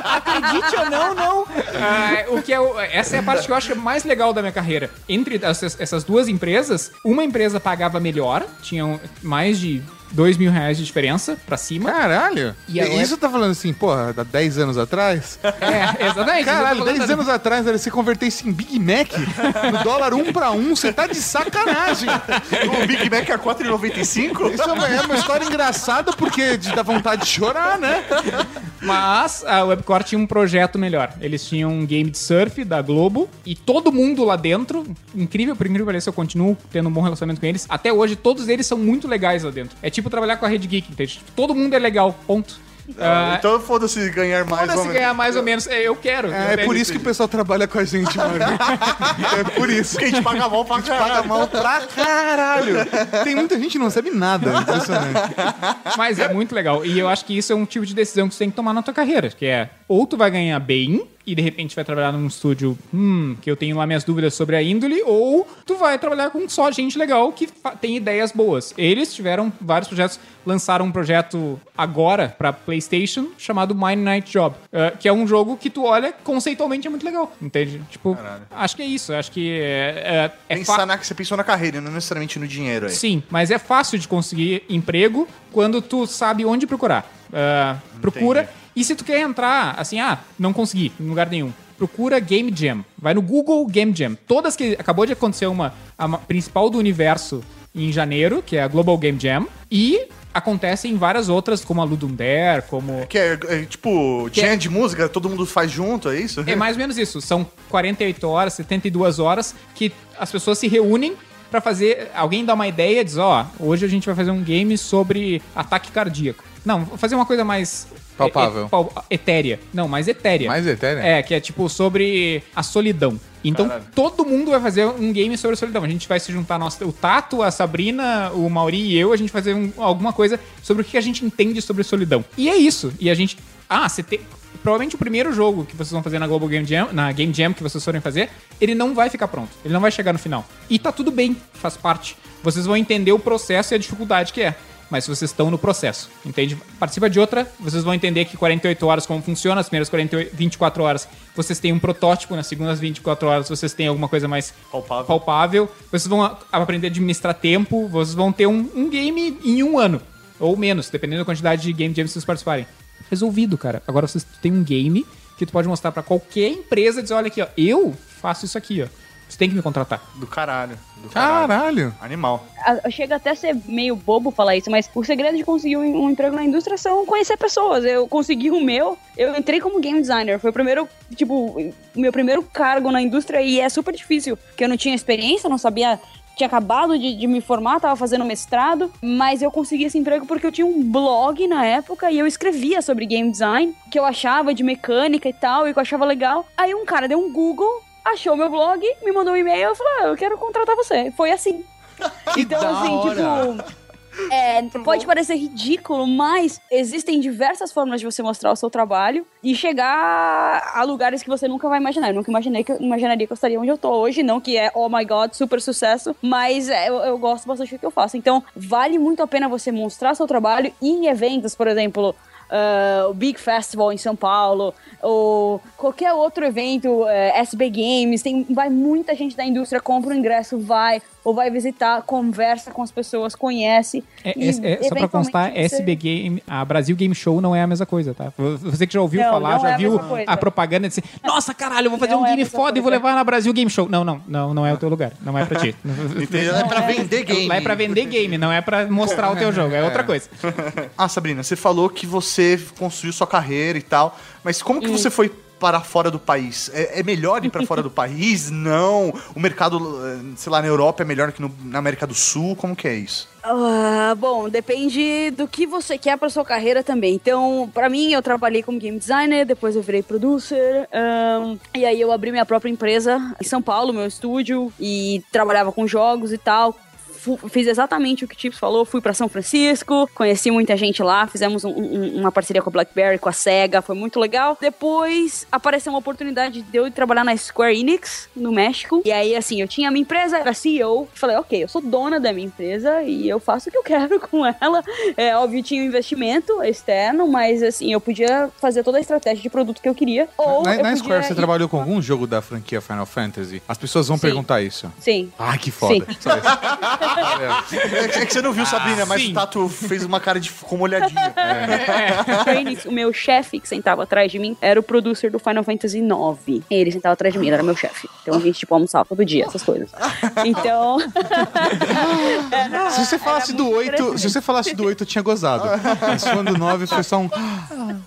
Acredite ou não, não. Ah, o que é o- essa é a parte que eu acho mais legal da minha carreira. Entre essas, essas duas empresas, uma empresa pagava melhor, tinham mais de dois mil reais de diferença pra cima. Caralho. E a E isso tá falando assim, porra, há 10 anos atrás? É, exatamente. Caralho, Eu tô falando 10 anos atrás, velho, você convertesse em Big Mac no dólar 1 pra 1, você tá de sacanagem. O Big Mac a 4,95? Isso é uma, é uma história engraçada porque de- dá vontade de chorar, né? Mas a Webcore tinha um projeto melhor. Eles tinham um game de surf da Globo e todo mundo lá dentro, incrível, por incrível que pareça, eu continuo tendo um bom relacionamento com eles. Até hoje, todos eles são muito legais lá dentro. É tipo trabalhar com a Rede Geek, entende? Tipo, Todo mundo é legal, ponto. Ah, Então foda-se ganhar mais Foda-se ou menos. ganhar mais ou menos. É, Eu quero. É, Eu por tenho- isso que o pessoal trabalha com a gente, mano. É por isso. Porque a gente paga mal pra Paga caralho. mal pra caralho. Tem muita gente que não sabe nada. Impressionante. Mas é muito legal. E eu acho que isso é um tipo de decisão que você tem que tomar na tua carreira. Que é, ou tu vai ganhar bem e de repente vai trabalhar num estúdio, hum, que eu tenho lá minhas dúvidas sobre a índole, ou tu vai trabalhar com só gente legal que tem ideias boas. Eles tiveram vários projetos, lançaram um projeto agora pra PlayStation chamado Mine Night Job, eh, que é um jogo que tu olha conceitualmente é muito legal, entende? Tipo, acho que é isso, acho que é, é, é Pensar na que você pensou na carreira, não necessariamente no dinheiro aí. Sim, mas é fácil de conseguir emprego quando tu sabe onde procurar. Ah, procura. E se tu quer entrar, assim, ah, não consegui em lugar nenhum. Procura Game Jam. Vai no Google Game Jam. Todas que. Acabou de acontecer uma. A principal do universo em janeiro, que é a Global Game Jam. E acontece em várias outras, como a Ludum Dare, como. Que é, é, tipo, Que é- jam de música, todo mundo faz junto, é isso? É mais ou menos isso. São 48 horas, 72 horas que as pessoas se reúnem pra fazer. Alguém dá uma ideia e diz: Ó, hoje a gente vai fazer um game sobre ataque cardíaco. Não, vou fazer uma coisa mais. Palpável. e- e- pal- etérea. Não, mais etérea. Mais etérea? É, que é tipo sobre a solidão. Então Caralho. todo mundo vai fazer um game sobre a solidão. A gente vai se juntar, nós, o Tato, a Sabrina, o Mauri e eu, a gente vai fazer um- alguma coisa sobre o que a gente entende sobre solidão. E é isso. E a gente. Ah, você tem. Provavelmente o primeiro jogo que vocês vão fazer na Global Game Jam, na Game Jam que vocês forem fazer, ele não vai ficar pronto. Ele não vai chegar no final. E tá tudo bem, faz parte. Vocês vão entender o processo e a dificuldade que é. Mas vocês estão no processo, entende? Participa de outra, vocês vão entender que 48 horas como funciona, as primeiras 48, 24 horas vocês têm um protótipo, nas segundas 24 horas vocês têm alguma coisa mais Palpável. palpável. Vocês vão aprender a administrar tempo, vocês vão ter um, um game em um ano, ou menos, dependendo da quantidade de game jams que vocês participarem. Resolvido, cara. Agora vocês têm um game que tu pode mostrar pra qualquer empresa e dizer, olha aqui, ó, eu faço isso aqui, ó. Você tem que me contratar. Do caralho. Do Caralho. Animal. A- Chega até a ser meio bobo falar isso, mas o segredo de conseguir um, um emprego na indústria são conhecer pessoas. Eu consegui o meu, eu entrei como game designer. Foi o primeiro, tipo, o meu primeiro cargo na indústria e é super difícil, porque eu não tinha experiência, não sabia. Tinha acabado de, de me formar, tava fazendo mestrado, mas eu consegui esse emprego porque eu tinha um blog na época e eu escrevia sobre game design, que eu achava de mecânica e tal, e que eu achava legal. Aí um cara deu um Google, achou meu blog, me mandou um e-mail e falou: ah, eu quero contratar você. Foi assim. Então, da assim, hora. tipo. É, pode parecer ridículo, mas existem diversas formas de você mostrar o seu trabalho e chegar a lugares que você nunca vai imaginar. Eu nunca imaginei que eu imaginaria que eu estaria onde eu tô hoje, não que é oh my god, super sucesso, mas é, eu, eu gosto bastante do que eu faço. Então, vale muito a pena você mostrar seu trabalho em eventos, por exemplo, ah, o Big Festival em São Paulo, ou qualquer outro evento, eh, SB Games, tem, vai muita gente da indústria, compra o ingresso, vai, ou vai visitar, conversa com as pessoas, conhece. É, e, é- é- só pra constar, você- SB Game, a Brasil Game Show não é a mesma coisa, tá? Você que já ouviu Não, falar, não já é a viu coisa. a propaganda de assim, nossa, caralho, eu vou fazer Não um é a game foda e vou levar na Brasil Game Show. Não, não, não, não é o teu lugar, não é pra ti. Entendeu? É pra vender game. Lá é pra vender game, não é pra mostrar o teu jogo, é outra coisa. Ah, Sabrina, você falou que você construiu sua carreira e tal, mas como que você foi para fora do país? É, é melhor ir para fora do país? Não. O mercado, eh, sei lá, na Europa é melhor que no- na América do Sul? Como que é isso? Ah, bom, depende do que você quer pra sua carreira também. Então, pra mim, eu trabalhei como game designer, depois eu virei producer, ahn, e aí eu abri minha própria empresa em São Paulo, meu estúdio, e trabalhava com jogos e tal. Fiz exatamente o que o Chips falou, fui pra São Francisco, conheci muita gente lá, fizemos um- um- uma parceria com a BlackBerry, com a SEGA, foi muito legal. Depois apareceu uma oportunidade de eu ir trabalhar na Square Enix, no México. E aí, assim, eu tinha a minha empresa, era CEO. Falei, ok, eu sou dona da minha empresa e eu faço o que eu quero com ela. É óbvio, tinha um investimento externo, mas assim, eu podia fazer toda a estratégia de produto que eu queria. Ou Na, eu na Square, você ir- trabalhou com algum jogo da franquia Final Fantasy? As pessoas vão Sim. perguntar isso. Sim. Ai, que foda. Sim. É, que- é que você não viu, Sabrina, mas sim. o Tato fez uma cara de com uma olhadinha. Enix, o meu chefe que sentava atrás de mim era o producer do Final Fantasy IX. Ele sentava atrás de mim, ele era meu chefe. Então a gente, tipo, almoçava todo dia, essas coisas. Então. Se você falasse do muito 8, se você falasse do 8, eu tinha gozado. Mas falando do 9, foi só um.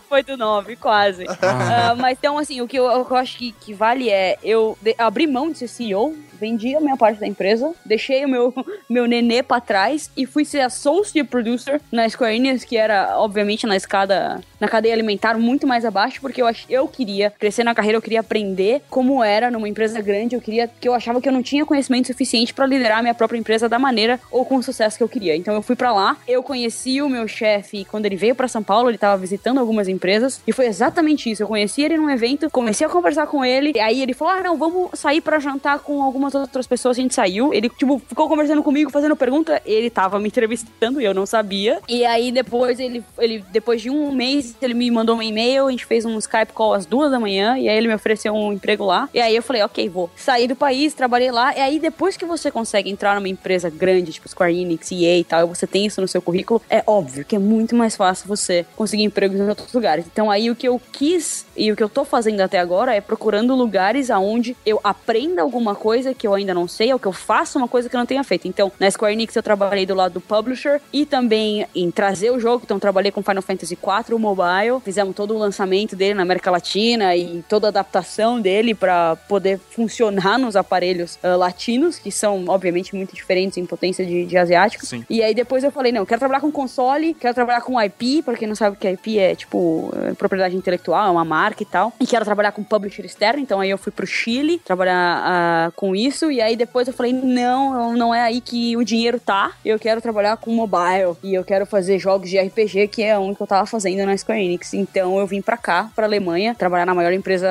Foi do 9, quase. Ah, mas então, assim, o que eu, eu acho que, que vale é eu de- abrir mão de ser CEO, vendi a minha parte da empresa, deixei o meu, meu nenê pra trás e fui ser associate producer na Square Enix, que era, obviamente, na escada, na cadeia alimentar muito mais abaixo, porque eu, eu queria crescer na carreira, eu queria aprender como era numa empresa grande, eu queria, que eu achava que eu não tinha conhecimento suficiente pra liderar a minha própria empresa da maneira ou com o sucesso que eu queria. Então eu fui pra lá, eu conheci o meu chefe quando ele veio pra São Paulo, ele tava visitando algumas empresas, e foi exatamente isso. Eu conheci ele num evento, comecei a conversar com ele, e aí ele falou: Ah, não, vamos sair pra jantar com algumas outras pessoas. A gente saiu. Ele, tipo, ficou conversando comigo, fazendo pergunta. Ele tava me entrevistando e eu não sabia. E aí depois ele, ele depois de um mês, ele me mandou um e-mail, a gente fez um Skype call às duas da manhã, e aí ele me ofereceu um emprego lá. E aí eu falei, ok, vou. Saí do país, trabalhei lá, e aí depois que você consegue entrar numa empresa grande, tipo Square Enix, EA e tal, e você tem isso no seu currículo, é óbvio que é muito mais fácil você conseguir empregos em outros lugares. Então aí o que eu quis e o que eu tô fazendo até agora é procurando lugares aonde eu aprenda alguma coisa que eu ainda não sei, ou que eu faça uma coisa que eu não tenha feito. Então, na Square Enix eu trabalhei do lado do publisher e também em trazer o jogo, então trabalhei com Final Fantasy IV, o mobile, fizemos todo o lançamento dele na América Latina e toda a adaptação dele para poder funcionar nos aparelhos uh, latinos, que são obviamente muito diferentes em potência de, de asiáticos. Sim. E aí depois eu falei, não, eu quero trabalhar com console, quero trabalhar com IP, pra quem não sabe o que é IP é tipo é propriedade intelectual, é uma marca e tal. E quero trabalhar com publisher externo, então aí eu fui pro Chile trabalhar ah, com isso. E aí depois eu falei, não, não é aí que o dinheiro tá. Eu quero trabalhar com mobile. E eu quero fazer jogos de RPG, que é um que eu tava fazendo na Square Enix. Então eu vim pra cá, pra Alemanha, trabalhar na maior empresa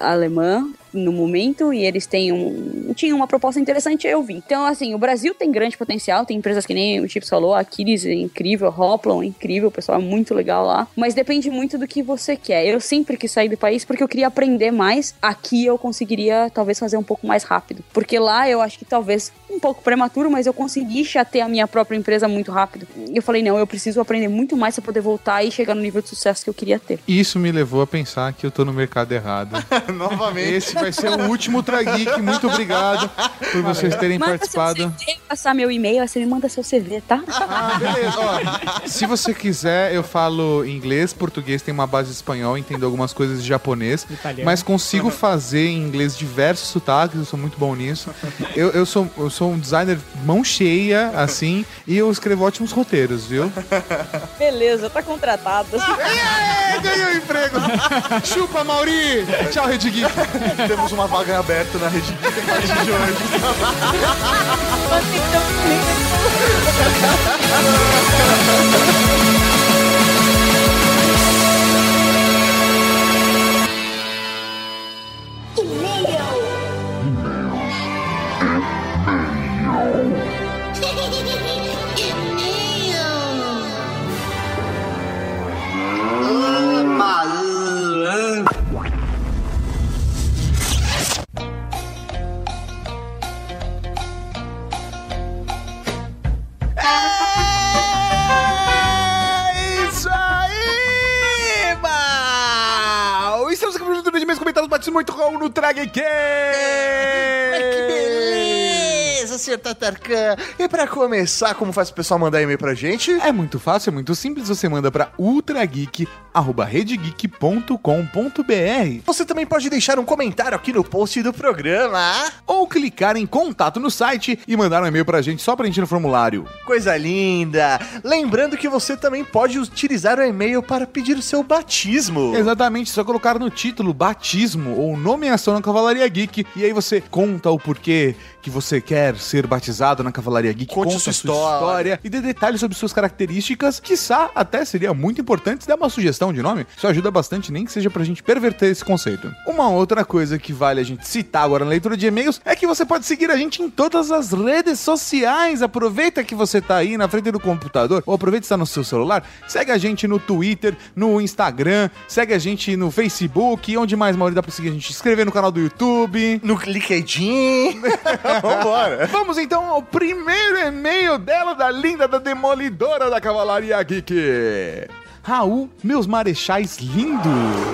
ah, alemã no momento e eles têm um tinham uma proposta interessante eu vim. Então assim o Brasil tem grande potencial tem empresas que nem o Chips falou a Aquiles é incrível a Hoplon é incrível o pessoal é muito legal lá mas depende muito do que você quer. Eu sempre quis sair do país porque eu queria aprender mais. Aqui eu conseguiria talvez fazer um pouco mais rápido porque lá eu acho que talvez um pouco prematuro mas eu consegui já ter a minha própria empresa muito rápido. E eu falei não eu preciso aprender muito mais para poder voltar e chegar no nível de sucesso que eu queria ter. Isso me levou a pensar que eu tô no mercado errado. Novamente. Esse vai ser o último Ultra Geek. Muito obrigado por vocês terem Manda participado. seu CV, passar meu e-mail, aí você me manda seu CV, tá? Ah, beleza. Ó, se você quiser, eu falo inglês, português, tem uma base espanhol, entendo algumas coisas de japonês, Italiano. mas consigo fazer em inglês diversos sotaques, eu sou muito bom nisso. Eu, eu, sou, eu sou um designer mão cheia, assim, e eu escrevo ótimos roteiros, viu? Beleza, tá contratado. É, ganhou emprego! Chupa, Mauri! Tchau, Rede Geek! Temos uma vaga aberta na rede Geek a partir de É isso aí, mal! Estamos aqui no de meus comentários batidos muito com no Traga Que beleza, senhor Tatarkan. E pra começar, como faz o pessoal mandar e-mail pra gente? É muito fácil, é muito simples. Você manda pra ultrageek.redgeek.com.br Você também pode deixar um comentário aqui no post do programa. ou clicar em contato no site e mandar um e-mail pra gente só pra gente no formulário. Coisa linda! Lembrando que você também pode utilizar o e-mail para pedir o seu batismo. Exatamente, só colocar no título batismo ou nomeação na Cavalaria Geek e aí você conta o porquê que você quer ser batizado na Cavalaria Geek, Conte conta sua história. e dê detalhes sobre suas características, quiçá até seria muito importante dar uma sugestão de nome. Isso ajuda bastante, nem que seja pra gente perverter esse conceito. Uma outra coisa que vale a gente citar agora na leitura de e-mails é que você pode seguir a gente em todas as redes sociais. Aproveita que você tá aí na frente do computador ou aproveita que está no seu celular. Segue a gente no Twitter, no Instagram, segue a gente no Facebook, onde mais, Maurício, dá pra seguir a gente? Inscrever no canal do YouTube. No LinkedIn. Vambora. Vamos então ao primeiro e-mail dela, da linda, da demolidora da Cavalaria Geek. Raul, meus marechais lindos.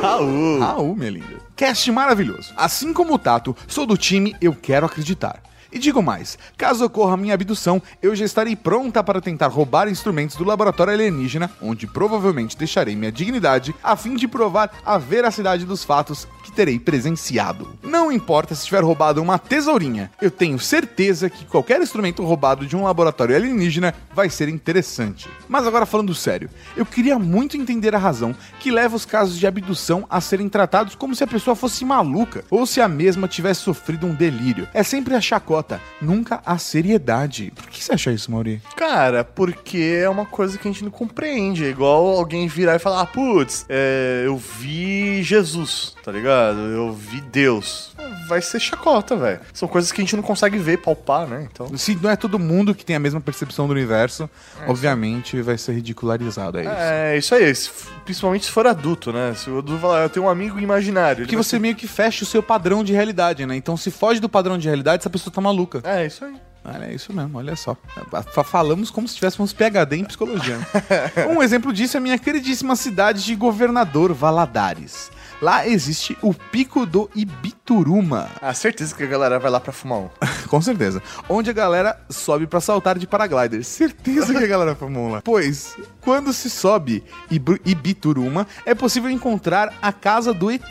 Raul. Raul, minha linda. Cast maravilhoso. Assim como o Tato, sou do time Eu Quero Acreditar. E digo mais, caso ocorra minha abdução, eu já estarei pronta para tentar roubar instrumentos do laboratório alienígena, onde provavelmente deixarei minha dignidade, a fim de provar a veracidade dos fatos que terei presenciado. Não importa se tiver roubado uma tesourinha, eu tenho certeza que qualquer instrumento roubado de um laboratório alienígena vai ser interessante. Mas agora falando sério, eu queria muito entender a razão que leva os casos de abdução a serem tratados como se a pessoa fosse maluca ou se a mesma tivesse sofrido um delírio. É sempre a chacota, nunca a seriedade. Por que você acha isso, Mauri? Cara, porque é uma coisa que a gente não compreende. É igual alguém virar e falar, ah, putz, é, eu vi Jesus, tá ligado? Eu vi Deus. Vai ser chacota, velho. São coisas que a gente não consegue ver, palpar, né? Então. Se não é todo mundo que tem a mesma percepção do universo, obviamente vai ser ridicularizado, é isso. É, isso aí. se- Principalmente se for adulto, né? Se o adulto falar, eu tenho um amigo imaginário. vai você meio que fecha o seu padrão de realidade, né? Então se foge do padrão de realidade, essa pessoa tá maluca. É, isso aí. É isso mesmo, olha só. Fa- Falamos como se tivéssemos PHD em psicologia. um exemplo disso é a minha queridíssima cidade de Governador Valadares. Lá existe o Pico do Ibituruma. Ah, certeza que a galera vai lá pra fumar um. Com certeza. Onde a galera sobe pra saltar de paraglider. Certeza que a galera fumou lá. Pois, quando se sobe Ibituruma, é possível encontrar a casa do ET.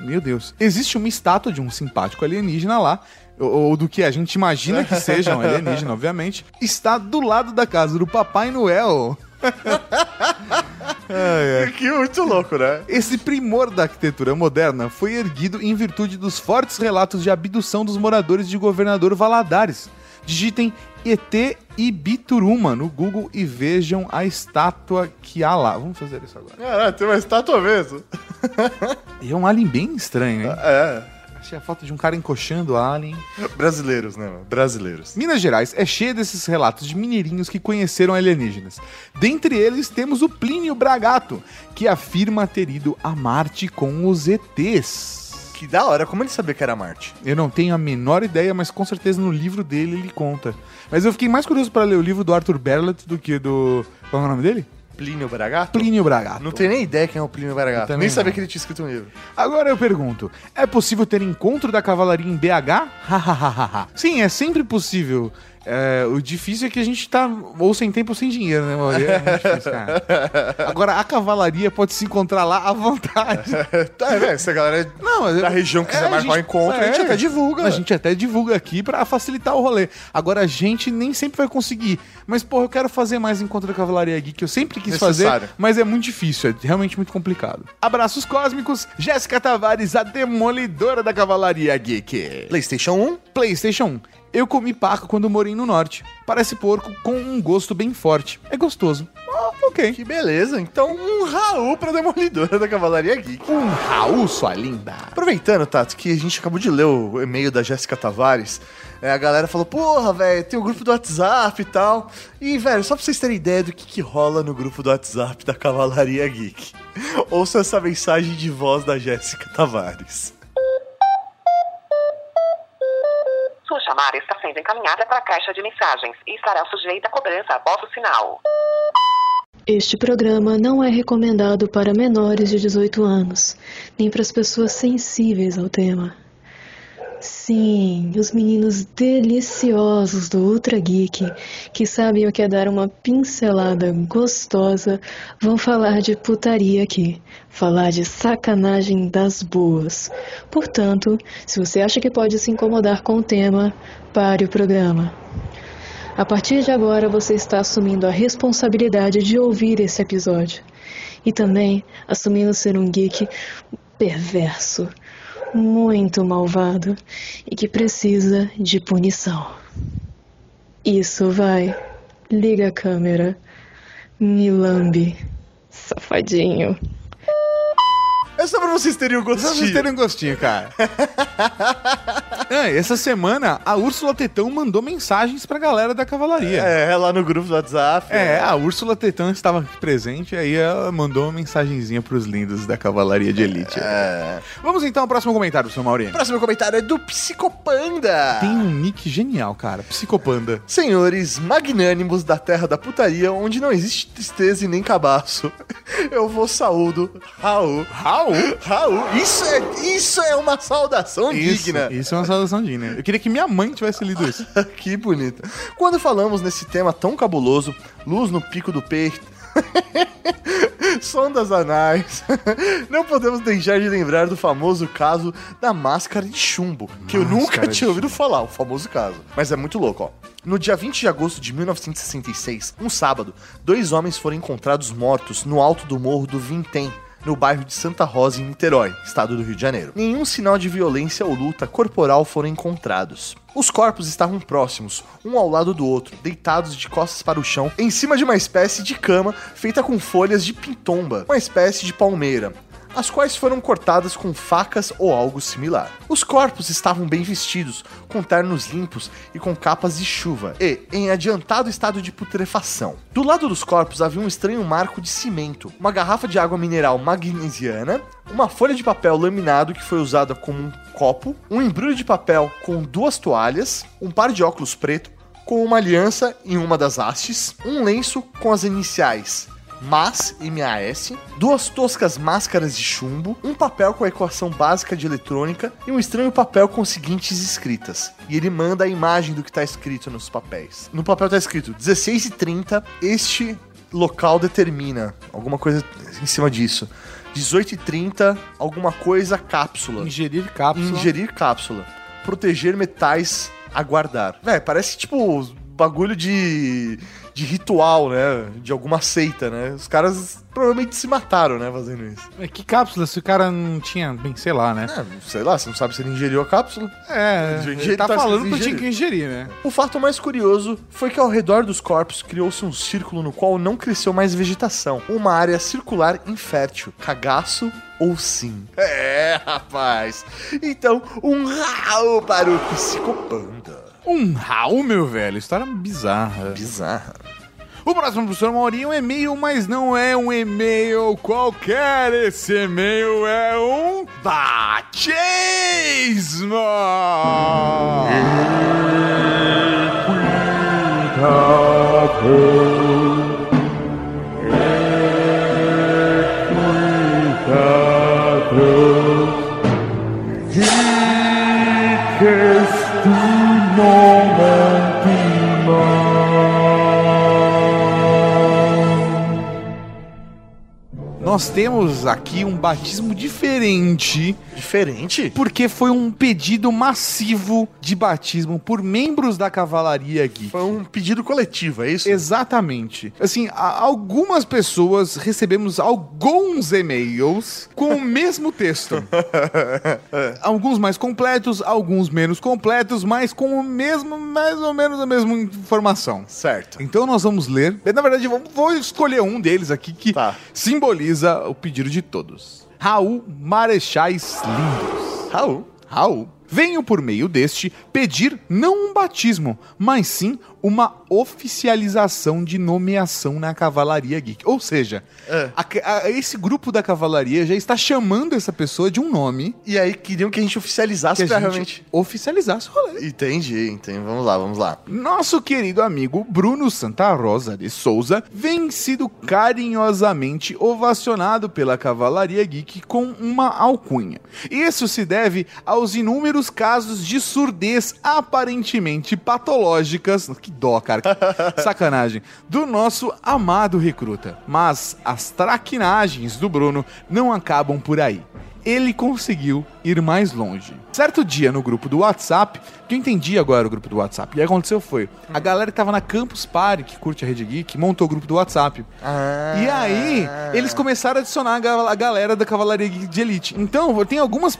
Meu Deus. Existe uma estátua de um simpático alienígena lá. Ou ou do que a gente imagina que seja um alienígena, obviamente. Está do lado da casa do Papai Noel. Ai, ai. Que muito louco, né? Esse primor da arquitetura moderna foi erguido em virtude dos fortes relatos de abdução dos moradores de Governador Valadares. Digitem ET Ibituruma no Google e vejam a estátua que há lá. Vamos fazer isso agora. Caralho, tem uma estátua mesmo. E é um alien bem estranho, hein? É. Achei a foto de um cara encoxando alien. Brasileiros, né, mano? Brasileiros. Minas Gerais é cheia desses relatos de mineirinhos que conheceram alienígenas. Dentre eles temos o Plínio Bragato, que afirma ter ido a Marte com os ETs. Que da hora, como ele sabia que era Marte? Eu não tenho a menor ideia, mas com certeza no livro dele ele conta. Mas eu fiquei mais curioso para ler o livro do Arthur Berlet do que do. Qual é o nome dele? Plínio Bragato? Plínio Bragato. Não tenho nem ideia quem é o Plínio Bragato. Nem sabia não. que ele tinha escrito um livro. Agora eu pergunto: é possível ter encontro da cavalaria em BH? Hahaha. Sim, é sempre possível. É, o difícil é que a gente tá ou sem tempo ou sem dinheiro, né, Mauri? É muito difícil, cara. Agora, a cavalaria pode se encontrar lá à vontade. tá, velho, se a galera Não, mas da região quiser é, marcar um encontro, a gente até divulga. A gente até divulga aqui pra facilitar o rolê. Agora, a gente nem sempre vai conseguir. Mas, porra, eu quero fazer mais encontro da Cavalaria Geek, que eu sempre quis Necessário. fazer, mas é muito difícil, é realmente muito complicado. Abraços cósmicos, Jéssica Tavares, a demolidora da Cavalaria Geek. PlayStation 1? PlayStation 1. Eu comi paca quando morei no norte. Parece porco com um gosto bem forte. É gostoso. Ah, ok. Que beleza. Então, um Raul pra Demolidora da Cavalaria Geek. Um Raul, sua linda. Aproveitando, Tato, que a gente acabou de ler o e-mail da Jéssica Tavares, é, a galera falou, porra, velho, tem o grupo do WhatsApp e tal. E, velho, só pra vocês terem ideia do que, que rola no grupo do WhatsApp da Cavalaria Geek. Ouça essa mensagem de voz da Jéssica Tavares. Sua chamada está sendo encaminhada para a caixa de mensagens e estará sujeita a cobrança após o sinal. Este programa não é recomendado para menores de 18 anos, nem para as pessoas sensíveis ao tema. Sim, os meninos deliciosos do Ultra Geek, que sabem o que é dar uma pincelada gostosa, vão falar de putaria aqui, falar de sacanagem das boas. Portanto, se você acha que pode se incomodar com o tema, pare o programa. A partir de agora você está assumindo a responsabilidade de ouvir esse episódio. E também assumindo ser um geek perverso, muito malvado e que precisa de punição. Isso vai. Liga a câmera. Me lambe, safadinho. É só pra vocês terem um Só pra gostinho. vocês terem um gostinho, cara. É, essa semana a Úrsula Tetão mandou mensagens pra galera da cavalaria. É, lá no grupo do WhatsApp. É, a Úrsula Tetão estava aqui presente, aí ela mandou uma mensagenzinha pros lindos da cavalaria de elite. É. Vamos então ao próximo comentário, seu Maurinho. Próximo comentário é do Psicopanda. Tem um nick genial, cara. Psicopanda. Senhores magnânimos da terra da putaria, onde não existe tristeza e nem cabaço, eu vou saúdo Raul. Raul? Raul, isso é, isso é uma saudação Isso, digna. isso é uma na sala da Sandine. Eu queria que minha mãe tivesse lido isso. que bonito. Quando falamos nesse tema tão cabuloso, luz no pico do peito, sondas anais, não podemos deixar de lembrar do famoso caso da máscara de chumbo, que eu nunca tinha ouvido falar, o famoso caso. Mas é muito louco, ó. No dia 20 de agosto de 1966, um sábado, dois homens foram encontrados mortos no alto do morro do Vintém, no bairro de Santa Rosa, em Niterói, estado do Rio de Janeiro. Nenhum sinal de violência ou luta corporal foram encontrados. Os corpos estavam próximos, um ao lado do outro, deitados de costas para o chão, em cima de uma espécie de cama feita com folhas de pintomba, uma espécie de palmeira, as quais foram cortadas com facas ou algo similar. Os corpos estavam bem vestidos, com ternos limpos e com capas de chuva, e em adiantado estado de putrefação. Do lado dos corpos havia um estranho marco de cimento, uma garrafa de água mineral magnesiana, uma folha de papel laminado que foi usada como um copo, um embrulho de papel com duas toalhas, um par de óculos preto com uma aliança em uma das hastes, um lenço com as iniciais MAS, MAS, duas toscas máscaras de chumbo, um papel com a equação básica de eletrônica e um estranho papel com as seguintes escritas. E ele manda a imagem do que está escrito nos papéis. No papel está escrito 16 e 30, este local determina alguma coisa em cima disso. 18 e 30, alguma coisa cápsula. Ingerir cápsula. Ingerir cápsula. Proteger metais, aguardar. Véi, parece tipo bagulho de de ritual, né? De alguma seita, né? Os caras provavelmente se mataram, né? Fazendo isso. É, Que cápsula se o cara não tinha, bem, sei lá, né? É, sei lá, você não sabe se ele ingeriu a cápsula. É, Ingeriu- ele tá tá falando que tinha que ingerir, né? O fato mais curioso foi que ao redor dos corpos criou-se um círculo no qual não cresceu mais vegetação. Uma área circular infértil. Cagaço ou sim? É, rapaz. Então, um rau para o psicopanda. Um Raul, meu velho. História bizarra. Bizarra. O próximo professor Maurinho é um e-mail, mas não é um e-mail qualquer. Esse e-mail é um batismo! Nós temos aqui um batismo diferente. Diferente? Porque foi um pedido massivo de batismo por membros da Cavalaria Geek. Foi um pedido coletivo, é isso? Exatamente. Assim, algumas pessoas recebemos alguns e-mails com o mesmo texto. alguns mais completos, alguns menos completos, mas com o mesmo, mais ou menos a mesma informação. Certo. Então nós vamos ler. Na verdade, vou escolher um deles aqui que simboliza o pedido de todos. Raul Marechais Lindos. Raul. Raul. Venho por meio deste pedir não um batismo, mas sim uma oficialização de nomeação na Cavalaria Geek. Ou seja, a- a- esse grupo da Cavalaria já está chamando essa pessoa de um nome. E aí queriam que a gente oficializasse que pra realmente. oficializasse o rolê. Entendi, entendi. Vamos lá, vamos lá. Nosso querido amigo Bruno Santa Rosa de Souza vem sido carinhosamente ovacionado pela Cavalaria Geek com uma alcunha. Isso se deve aos inúmeros casos de surdez aparentemente patológicas. Que dó, cara. Sacanagem. Do nosso amado recruta. Mas as traquinagens do Bruno não acabam por aí ele conseguiu ir mais longe. Certo dia no grupo do WhatsApp, que eu entendi agora o grupo do WhatsApp, e o que aconteceu foi, a galera que tava na Campus Party, que curte a Rede Geek, montou o grupo do WhatsApp. E aí, eles começaram a adicionar a ga- a galera da Cavalaria Geek de Elite. Então, tem algumas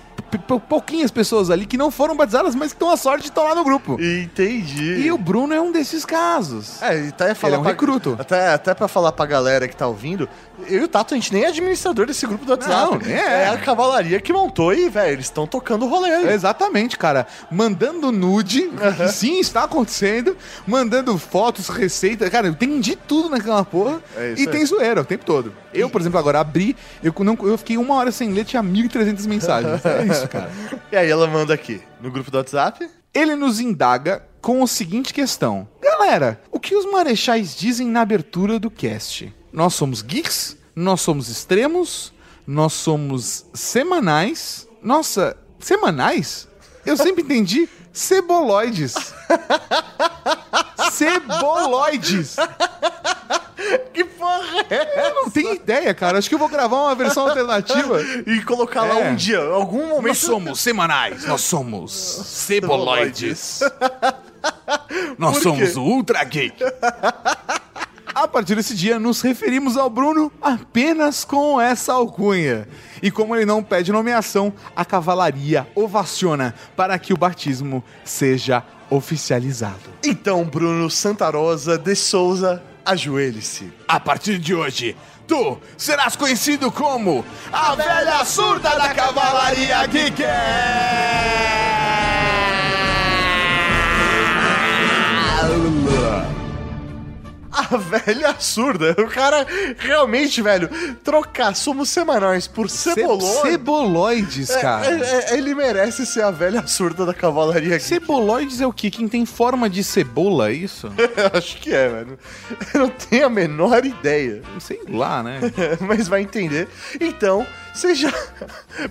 pouquinhas pessoas ali que não foram batizadas, mas que estão a sorte de estar lá no grupo. Entendi. E o Bruno é um desses casos. É, e até ia falar Ele é um pra- recruto. Até, até pra falar pra galera que tá ouvindo, eu e o Tato, a gente nem é administrador desse grupo do WhatsApp. Não, nem é. É a cavalaria que montou e, velho, eles estão tocando o rolê aí. Exatamente, cara. Mandando nude, que sim, está acontecendo. Mandando fotos, receitas. Cara, tem de tudo naquela porra. É e aí. tem zoeira o tempo todo. Eu, por exemplo, agora abri, eu, não, eu fiquei uma hora sem ler, tinha 1.300 mensagens. É isso, cara. E aí ela manda aqui, no grupo do WhatsApp. Ele nos indaga com a seguinte questão: Galera, o que os marechais dizem na abertura do cast? Nós somos geeks? Nós somos extremos? Nós somos semanais? Nossa, semanais? Eu sempre entendi ceboloides. Ceboloides. Que porra é? Tenho ideia, cara. Acho que eu vou gravar uma versão alternativa. E colocar lá É. um dia, algum momento. Nós somos semanais, nós somos ceboloides. Nós somos o Ultra Geek. A partir desse dia, nos referimos ao Bruno apenas com essa alcunha. E como ele não pede nomeação, a cavalaria ovaciona para que o batismo seja oficializado. Então, Bruno Santarosa de Souza, ajoelhe-se. A partir de hoje, tu serás conhecido como a velha surda da cavalaria Geek. A velha surda. O cara realmente, velho, trocar somos semanais por cebolões. Ceboloides, cara. É, é, é, ele merece ser a velha surda da cavalaria aqui. Ceboloides é o quê? Quem tem forma de cebola, é isso? Acho que é, velho. Eu não tenho a menor ideia. Sei lá, né? Mas vai entender. Então, seja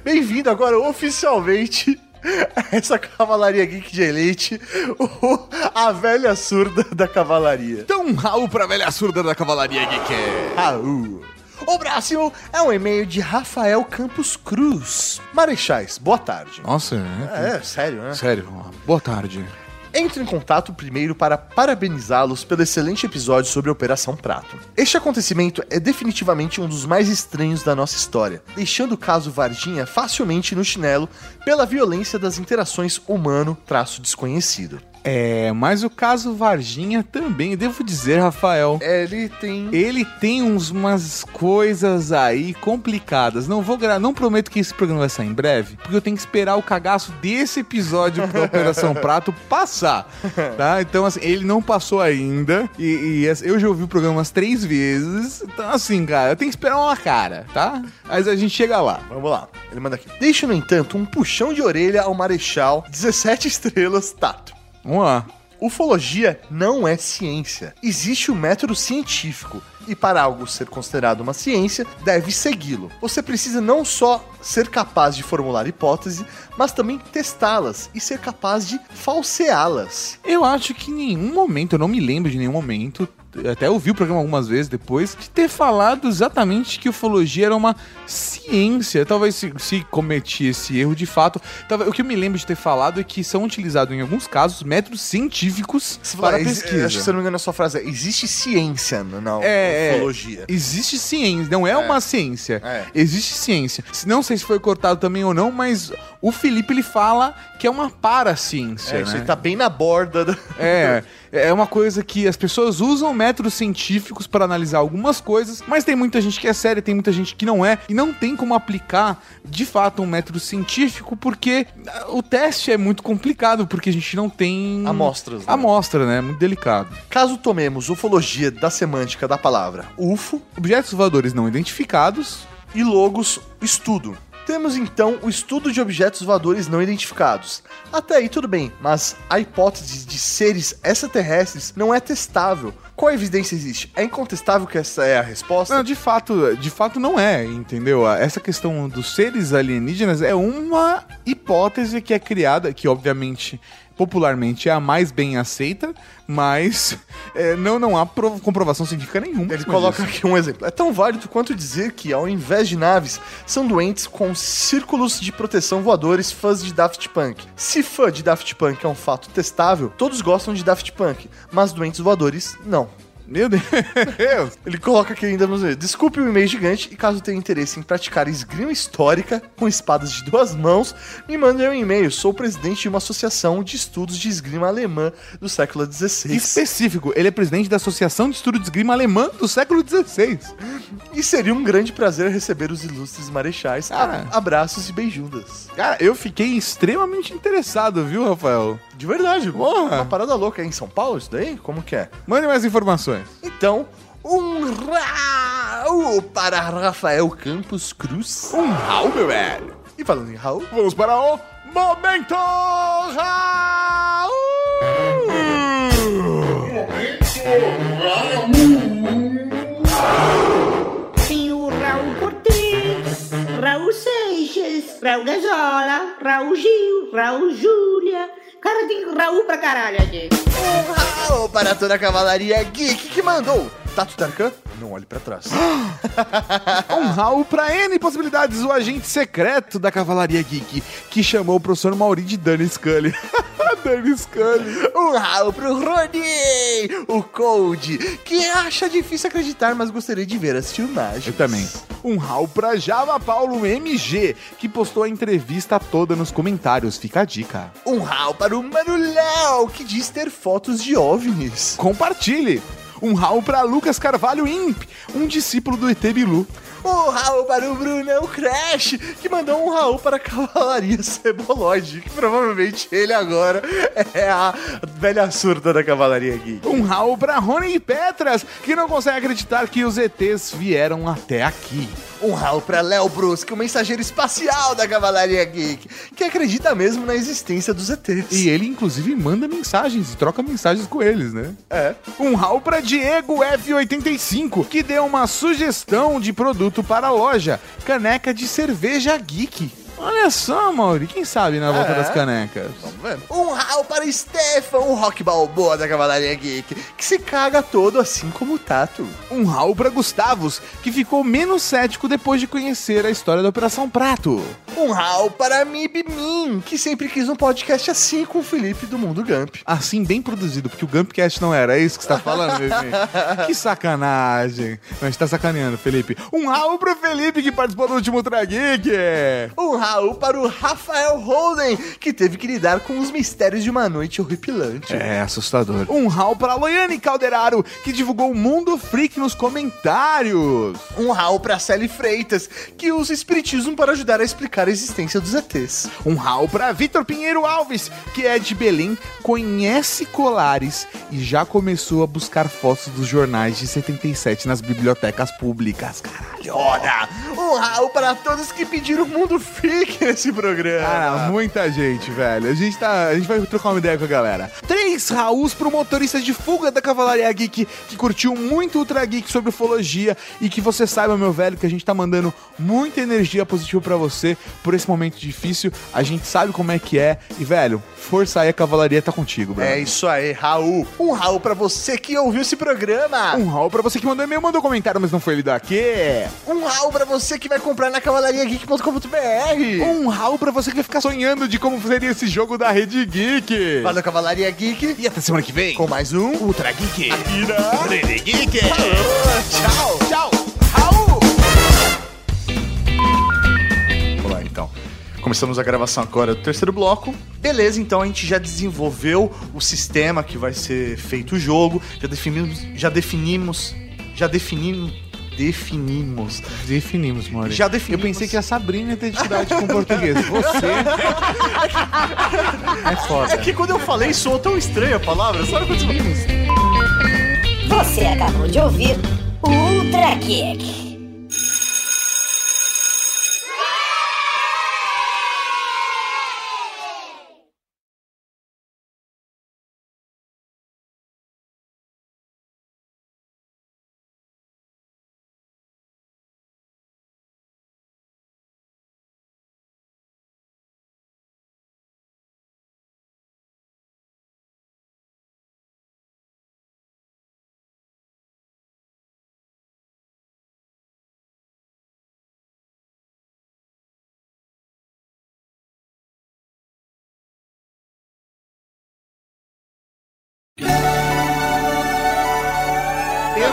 bem-vindo agora oficialmente essa cavalaria geek de elite, o- a velha surda da cavalaria. Então, um Raul pra velha surda da cavalaria Geek. Raul. O próximo é um e-mail de Rafael Campos Cruz. Marechais, boa tarde. Nossa, É, sério, né? Sério, boa tarde. Entro em contato primeiro para parabenizá-los pelo excelente episódio sobre a Operação Prato. Este acontecimento é definitivamente um dos mais estranhos da nossa história, deixando o caso Varginha facilmente no chinelo pela violência das interações humano-desconhecido. É, mas o caso Varginha também, devo dizer, Rafael. Ele tem. Ele tem uns, umas coisas aí complicadas. Não vou gra... não prometo que esse programa vai sair em breve, porque eu tenho que esperar o cagaço desse episódio da Operação Prato passar, tá? Então, assim, ele não passou ainda. E, e, assim, eu já ouvi o programa umas três vezes. Então, assim, cara, eu tenho que esperar uma cara, tá? Mas a gente chega lá. Vamos lá. Ele manda aqui. Deixe, no entanto, um puxão de orelha ao Marechal 17 estrelas Tato. Vamos lá. Ufologia não é ciência. Existe o método científico. E para algo ser considerado uma ciência, deve segui-lo. Você precisa não só ser capaz de formular hipótese, mas também testá-las e ser capaz de falseá-las. Eu acho que em nenhum momento, eu não me lembro de nenhum momento, até ouvi o programa algumas vezes depois, de ter falado exatamente que ufologia era uma ciência. Talvez se, se cometi esse erro de fato. Talvez, o que eu me lembro de ter falado é que são utilizados em alguns casos métodos científicos para pesquisa. Acho que se eu não me engano, a sua frase é: existe ciência na É, é. ufologia. Existe ciência, não é, uma ciência. É. Existe ciência. Se- Não sei se foi cortado também ou não, mas o Felipe ele fala que é uma paraciência. É, isso né? aí tá bem na borda da. É, é uma coisa que as pessoas usam métodos científicos para analisar algumas coisas, mas tem muita gente que é séria, tem muita gente que não é, e não tem como aplicar de fato um método científico porque ah, o teste é muito complicado, porque a gente não tem Amostras, né? Amostra, né? Muito delicado. Caso tomemos ufologia da semântica da palavra UFO, Objetos voadores não identificados, e logos estudo. Temos então o estudo de objetos voadores não identificados. Até aí tudo bem, mas a hipótese de seres extraterrestres não é testável. Qual evidência existe? É incontestável que essa é a resposta? Não, de fato, de fato não é, entendeu? Essa questão dos seres alienígenas é uma hipótese que é criada, que obviamente popularmente é a mais bem aceita, mas é, não, não há prov- comprovação científica nenhuma. Ele coloca isso. aqui um exemplo. É tão válido quanto dizer que, ao invés de naves, são doentes com círculos de proteção voadores fãs de Daft Punk. Se fã de Daft Punk é um fato testável, todos gostam de Daft Punk, mas doentes voadores, não. Meu Deus! Ele coloca aqui ainda nos Desculpe o e-mail gigante e caso tenha interesse em praticar esgrima histórica com espadas de duas mãos, me mande um e-mail. Sou presidente de uma associação de estudos de esgrima alemã do século XVI. Específico, ele é presidente da Associação de Estudo de Esgrima Alemã do século XVI. E seria um grande prazer receber os ilustres marechais. Cara. A- Abraços e beijundas. Cara, eu fiquei extremamente interessado, viu, Rafael? De verdade, Porra. uma parada louca. É em São Paulo isso daí? Como que é? Mande mais informações. Então, um Raul para Rafael Campos Cruz. Um Raul, meu velho. E falando em Raul, Vamos para o Momento Raul! Tem o Raul Cortez, Raul Seixas, Raul Gazola, Raul Gil, Raul Júlia. Cara, tem Raul pra caralho aqui. Um Raul para toda a cavalaria geek que mandou. Tato Tarkan, não olhe pra trás. Um Raul pra N possibilidades, o agente secreto da Cavalaria Geek, que chamou o professor Mauri de Danny Scully. Danny Scully. Um Raul pro Rony, o Cold, que acha difícil acreditar, mas gostaria de ver as filmagens. Eu também. Um Raul pra Java Paulo MG, que postou a entrevista toda nos comentários. Fica a dica. Um Raul para o Mano Léo, que diz ter fotos de OVNIs. Compartilhe. Um Raul pra Lucas Carvalho Imp, um discípulo do ET Bilu. Um Raul para o Brunão Crash, que mandou um Raul para a Cavalaria Ceboloide, que provavelmente ele agora é a velha surda da Cavalaria Geek. Um Raul pra Rony Petras, que não consegue acreditar que os ETs vieram até aqui. Um Raul para Léo Brusque, o mensageiro espacial da Cavalaria Geek, que acredita mesmo na existência dos ETs. E ele, inclusive, manda mensagens e troca mensagens com eles, né? É. Um Raul pra Diego F85, que deu uma sugestão de produto para a loja: caneca de cerveja geek. Olha só, Mauri, quem sabe na volta É. das canecas? Vamos ver. Um Raul para Stefan, o rock balboa da Cavalaria Geek, que se caga todo assim como o Tato. Um Raul pra Gustavos, que ficou menos cético depois de conhecer a história da Operação Prato. Um Raul para Mib Min, que sempre quis um podcast assim com o Felipe do Mundo Gump. Assim, bem produzido, porque o Gumpcast não era, é isso que você tá falando, bebê? que sacanagem. Não, a gente tá sacaneando, Felipe. Um Raul pro Felipe, que participou do último Ultra Geek. Um Raul para o Rafael Holden, que teve que lidar com os mistérios de uma noite horripilante. É, assustador. Um Raul pra Loiane Calderaro, que divulgou o Mundo Freak nos comentários. Um Raul para Sally Freitas, que usa espiritismo para ajudar a explicar a existência dos ETs. Um Raul pra Vitor Pinheiro Alves, que é de Belém, conhece colares e já começou a buscar fotos dos jornais de 77 nas bibliotecas públicas, caralho. Um Raul para todos que pediram o Mundo Freak nesse programa. Cara, muita gente, velho. A gente tá. A gente vai trocar uma ideia com a galera. Três Rauls pro motorista de fuga da Cavalaria Geek, que curtiu muito Ultra Geek sobre ufologia e que você saiba, meu velho, que a gente tá mandando muita energia positiva pra você por esse momento difícil. A gente sabe como é que é. E, velho, força aí, a Cavalaria tá contigo, velho. É isso aí, Raul. Um Raul para você que ouviu esse programa. Um Raul pra você que mandou e-mail, mandou comentário, mas não foi lido aqui. Um Raul para você que vai comprar na cavalariageek.com.br. Um Raul pra você que vai ficar sonhando de como seria esse jogo da Rede Geek. Valeu, Cavalaria Geek. E até semana que vem. Com mais um Ultra Geek. Aqui na Rede Geek. Tchau. Tchau. Raul. Vamos lá, então. Começamos a gravação agora do terceiro bloco. Beleza, então a gente já desenvolveu o sistema que vai ser feito o jogo. Já definimos. Já definimos. Já definimos. Definimos. Definimos, Maurício. Já definimos. Eu pensei que a Sabrina ia ter dificuldade com português. Você. é foda. É que quando eu falei soou tão estranha a palavra, sabe quando você Você acabou de ouvir o Ultra Geek.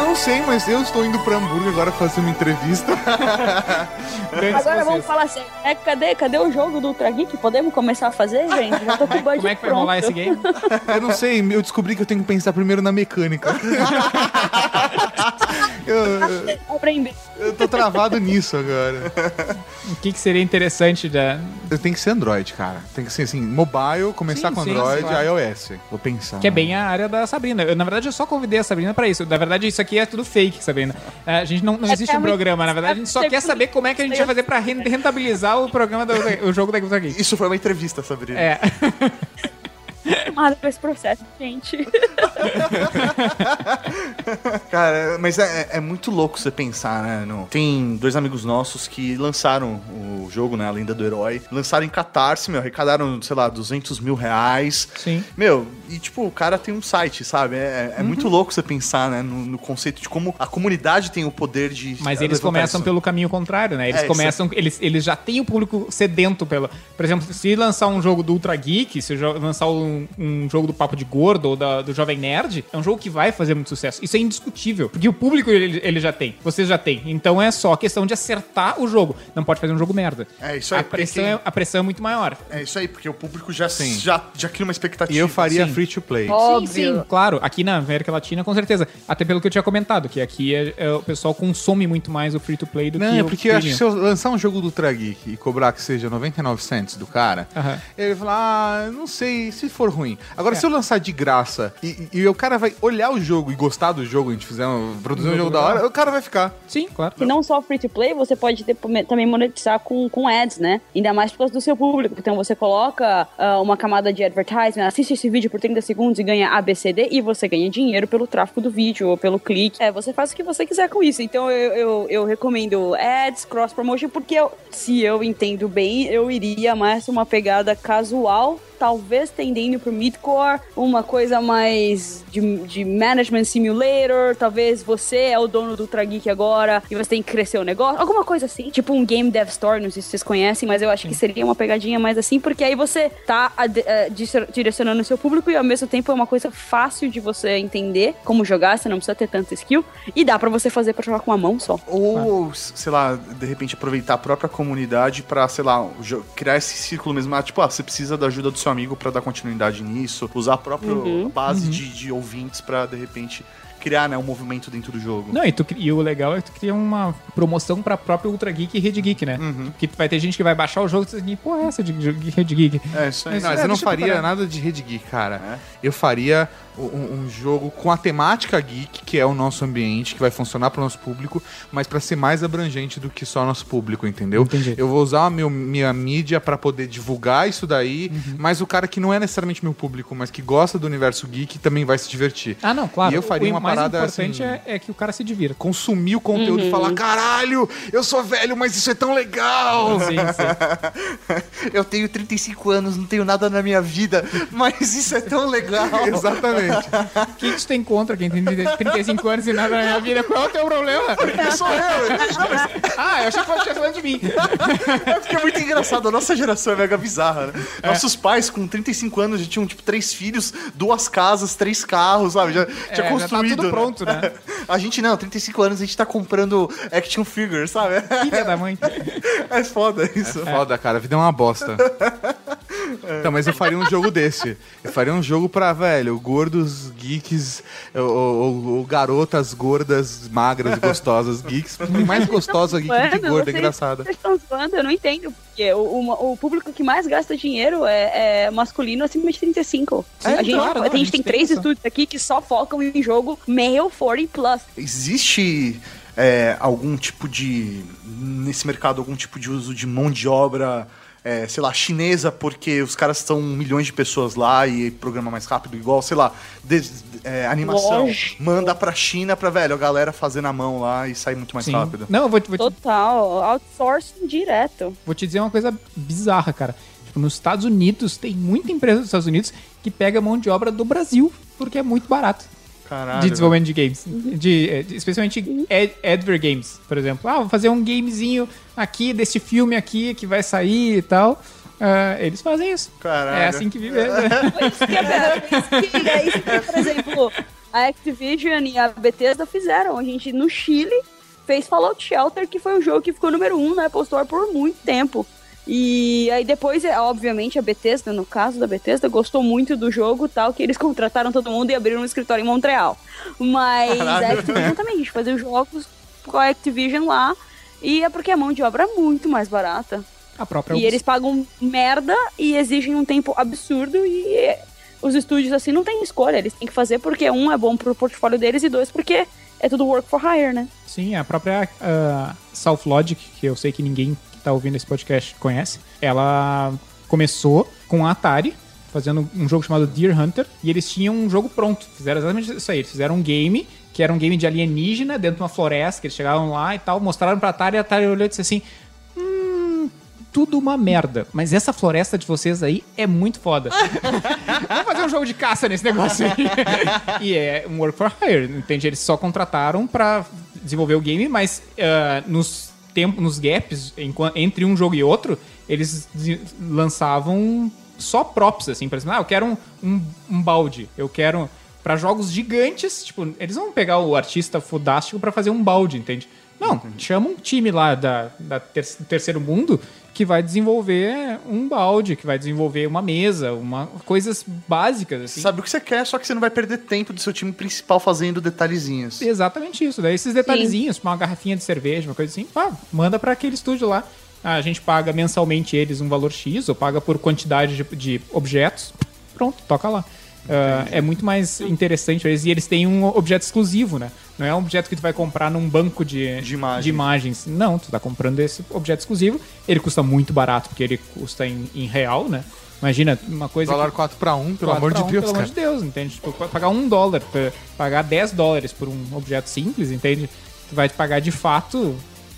Não sei, mas eu estou indo pra Hamburgo agora fazer uma entrevista. Agora vamos falar assim, é, cadê, cadê o jogo do Ultra Geek? Podemos começar a fazer, gente? Já tô com o budget Como é que vai pronto. rolar esse game? Eu não sei, eu descobri que eu tenho que pensar primeiro na mecânica. eu, eu, Aprender. eu tô travado nisso agora. O que, que seria interessante da. Tenho que ser Android, cara. Tem que ser assim, mobile, começar Sim, com sim, Android claro. e iOS. Vou pensar. Que é bem a área da Sabrina. Eu, na verdade, eu só convidei a Sabrina pra isso. Na verdade, isso aqui é tudo fake, Sabrina. É, A gente não, não É existe um programa. Na verdade, a gente só é quer saber como é que a gente vai fazer pra ren- rentabilizar o programa do o jogo da Geek. Isso foi uma entrevista, Sabrina. É. Nada pra esse processo, gente. Cara, mas é, é muito louco você pensar, né? no- Tem dois amigos nossos que lançaram o jogo, né? A Lenda do Herói. Lançaram em Catarse, meu, arrecadaram, sei lá, 200 mil reais. Sim. Meu, e tipo, o cara tem um site, sabe? É, é muito louco você pensar, né? No, no conceito de como a comunidade tem o poder de. Mas eh, eles começam isso. pelo caminho contrário, né? Eles É, começam. Eles, eles já têm o público sedento pela. Por exemplo, se lançar um jogo do Ultra Geek, se lançar um, um jogo do Papo de Gordo ou da- do Jovem Nerd, é um jogo que vai fazer muito sucesso. Isso é indiscutível. Porque o público ele, ele já tem. Vocês já têm. Então é só questão de acertar o jogo. Não pode fazer um jogo merda. É isso aí, A pressão, porque- é, a pressão é muito maior. É isso aí, porque o público já, já, já cria uma expectativa. E eu faria Sim. free to play. Sim, sim, claro. Aqui na América Latina, com certeza. Até pelo que eu tinha comentado, que aqui é- é- o pessoal consome muito mais o free-to-play do Não, que é o porque eu acho que se eu lançar um jogo do Ultra Geek e cobrar que seja 99 cents do cara, Aham. ele vai falar, ah, não sei, se for ruim. Agora, É. se eu lançar de graça e, e- o cara vai olhar o jogo e gostar do jogo, a gente fizer um, produzir um jogo da hora, o cara vai ficar. Sim, claro. E não só free to play, você pode ter- também monetizar com, com ads, né? Ainda mais por causa do seu público. Então você coloca ah, uma camada de advertisement, assiste esse vídeo por 30 segundos e ganha ABCD e você ganha dinheiro pelo tráfego do vídeo ou pelo clique. É, você faz o que você quiser com isso. Então eu, eu, eu recomendo ads, cross promotion, porque eu- se eu entendo bem, eu iria mais uma pegada casual talvez tendendo pro midcore, uma coisa mais de, de management simulator, talvez você é o dono do Ultra Geek agora e você tem que crescer o negócio, alguma coisa assim, tipo um Game Dev Store, não sei se vocês conhecem, mas eu acho que seria uma pegadinha mais assim, porque aí você tá eh, direcionando o seu público e ao mesmo tempo é uma coisa fácil de você entender como jogar, você não precisa ter tanta skill e dá pra você fazer pra jogar com uma mão só. Ou, sei lá, de repente aproveitar a própria comunidade pra, sei lá, criar esse círculo mesmo. Ah, tipo, ah, você precisa da ajuda do seu amigo pra dar continuidade nisso. Usar a própria Uhum. base Uhum. De, de ouvintes pra, de repente, criar né, um movimento dentro do jogo. Não, e, tu, e o legal é que tu cria uma promoção pra própria Ultra Geek e Rede Geek, né? Uhum. Que vai ter gente que vai baixar o jogo e que porra é essa de, de Rede Geek? É, isso Não, mas eu não faria nada de Rede Geek, cara. Eu faria um, um jogo com a temática geek, que é o nosso ambiente, que vai funcionar para o nosso público, mas para ser mais abrangente do que só nosso público, entendeu? Eu vou usar a meu, minha mídia para poder divulgar isso daí, mas o cara que não é necessariamente meu público, mas que gosta do universo geek também vai se divertir. Ah, não, claro. E eu faria o uma mais parada importante assim, é, é que o cara se divirta. consumir o conteúdo e Uhum. falar: caralho, eu sou velho, mas isso é tão legal! Sim, eu tenho 35 anos, não tenho nada na minha vida, mas isso é tão legal. Exatamente. O que tu tem contra quem tem 35 anos e nada na minha vida? Qual é o teu problema? Sou eu. Ah, eu achei que fosse falando de mim. É porque é muito engraçado, a nossa geração é mega bizarra, né? Nossos pais, com 35 anos, já tinham, tipo, três filhos, duas casas, três carros, sabe? Já tinha já tá construído. Tudo pronto, né? A gente não, 35 anos, a gente tá comprando action figure, sabe? Filha da mãe. É foda isso. Foda, cara, a vida é uma bosta. Então, mas eu faria um jogo desse. Eu faria um jogo pra, velho, gordos, geeks, ou, ou- ou garotas gordas, magras, gostosas, geeks. Tem mais gostosa geek do que gorda, é engraçada. Vocês estão zoando, eu não entendo. Porque o, o, o público que mais gasta dinheiro é, é masculino acima de 35. É, a gente, claro, não, a a gente gente tem tem três noção. estúdios aqui que só focam em jogo male 40 plus. Existe é, algum tipo de. nesse mercado, algum tipo de uso de mão de obra. É, sei lá, chinesa, porque os caras são milhões de pessoas lá e programa mais rápido, igual, sei lá, des- é, animação. Lógico. Manda pra China pra, velho, a galera fazer na mão lá e sair muito mais Sim. rápido. Não, eu vou, vou, te, Total, outsourcing direto. vou te dizer uma coisa bizarra, cara. Tipo, nos Estados Unidos, tem muita empresa dos Estados Unidos que pega mão de obra do Brasil, porque é muito barato. Caralho. de desenvolvimento de games. De, eh, de- especialmente ad, adver games, por exemplo. Ah, vou fazer um gamezinho aqui desse filme aqui que vai sair e tal. Ah, eles fazem isso. Caralho. É assim que vive. Isso que é, isso que é isso que, por exemplo, a Activision e a Bethesda fizeram. A gente, no Chile, fez Fallout Shelter, que foi o jogo que ficou número um na Apple Store por muito tempo. E aí depois, é, obviamente, a Bethesda, no caso da Bethesda, gostou muito do jogo tal, que eles contrataram todo mundo e abriram um escritório em Montreal. Mas Caralho. a Activision também, a gente fazia os jogos com a Activision lá. E é porque a mão de obra é muito mais barata. A própria E eles pagam merda e exigem um tempo absurdo e é, os estúdios assim não têm escolha, eles têm que fazer porque um é bom pro portfólio deles e dois porque é tudo work for hire, né? Sim, a própria uh, South Logic, que eu sei que ninguém tá ouvindo esse podcast conhece, ela começou com a Atari, fazendo um jogo chamado Deer Hunter, e eles tinham um jogo pronto. Fizeram exatamente isso aí. Eles fizeram um game, que era um game de alienígena dentro de uma floresta, que eles chegavam lá e tal, mostraram pra Atari, e a Atari olhou e disse assim: Hum, tudo uma merda. Mas essa floresta de vocês aí é muito foda. Vamos fazer um jogo de caça nesse negócio aí. e é um work for hire, entende? Eles só contrataram pra desenvolver o game, mas ah, nos tempos, nos gaps entre um jogo e outro, eles lançavam só props, assim, por exemplo, ah, eu quero um, um, um balde, eu quero pra jogos gigantes, tipo, eles vão pegar o artista fodástico pra fazer um balde, entende? Não, chama um time lá da, da ter- terceiro mundo que vai desenvolver um balde, que vai desenvolver uma mesa, uma coisas básicas, assim. Sabe o que você quer, só que você não vai perder tempo do seu time principal fazendo detalhezinhos. Exatamente isso. Daí esses detalhezinhos, uma garrafinha de cerveja, uma coisa assim, pá, manda pra aquele estúdio lá. A gente paga mensalmente eles um valor X, ou paga por quantidade de, de objetos. Pronto, toca lá. Ah, é muito mais interessante eles e eles têm um objeto exclusivo, né? Não é um objeto que tu vai comprar num banco de, de, imagens. Não, tu tá comprando esse objeto exclusivo. Ele custa muito barato, porque ele custa em, em real, né? Imagina uma coisa. Dólar que- 4 para 1, pelo 4 amor de um, Deus, Pelo cara. amor de Deus, entende? Tipo, pa- pagar um dólar, pra- pagar 10 dólares por um objeto simples, entende? Tu vai te pagar de fato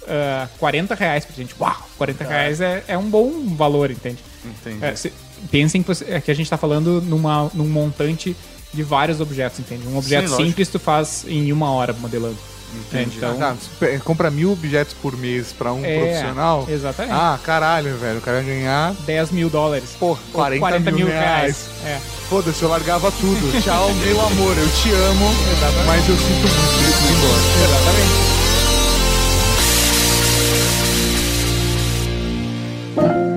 ah, 40 reais pra gente. Uau, 40 reais é, é um bom valor, entende? Entendi. É, cê- pensem que, é que a gente tá falando numa, num montante de vários objetos, entende? Um objeto lógico. simples tu faz em uma hora modelando. Entendi. Então, Ah, pe- compra mil objetos por mês pra um É, profissional. exatamente. Ah, caralho, velho. O cara vai ganhar 10 mil dólares. Porra, Ou 40, 40 mil, mil reais. reais. É. Foda-se, eu largava tudo. Tchau, meu amor. Eu te amo, mas eu sinto muito que ir embora. Exatamente.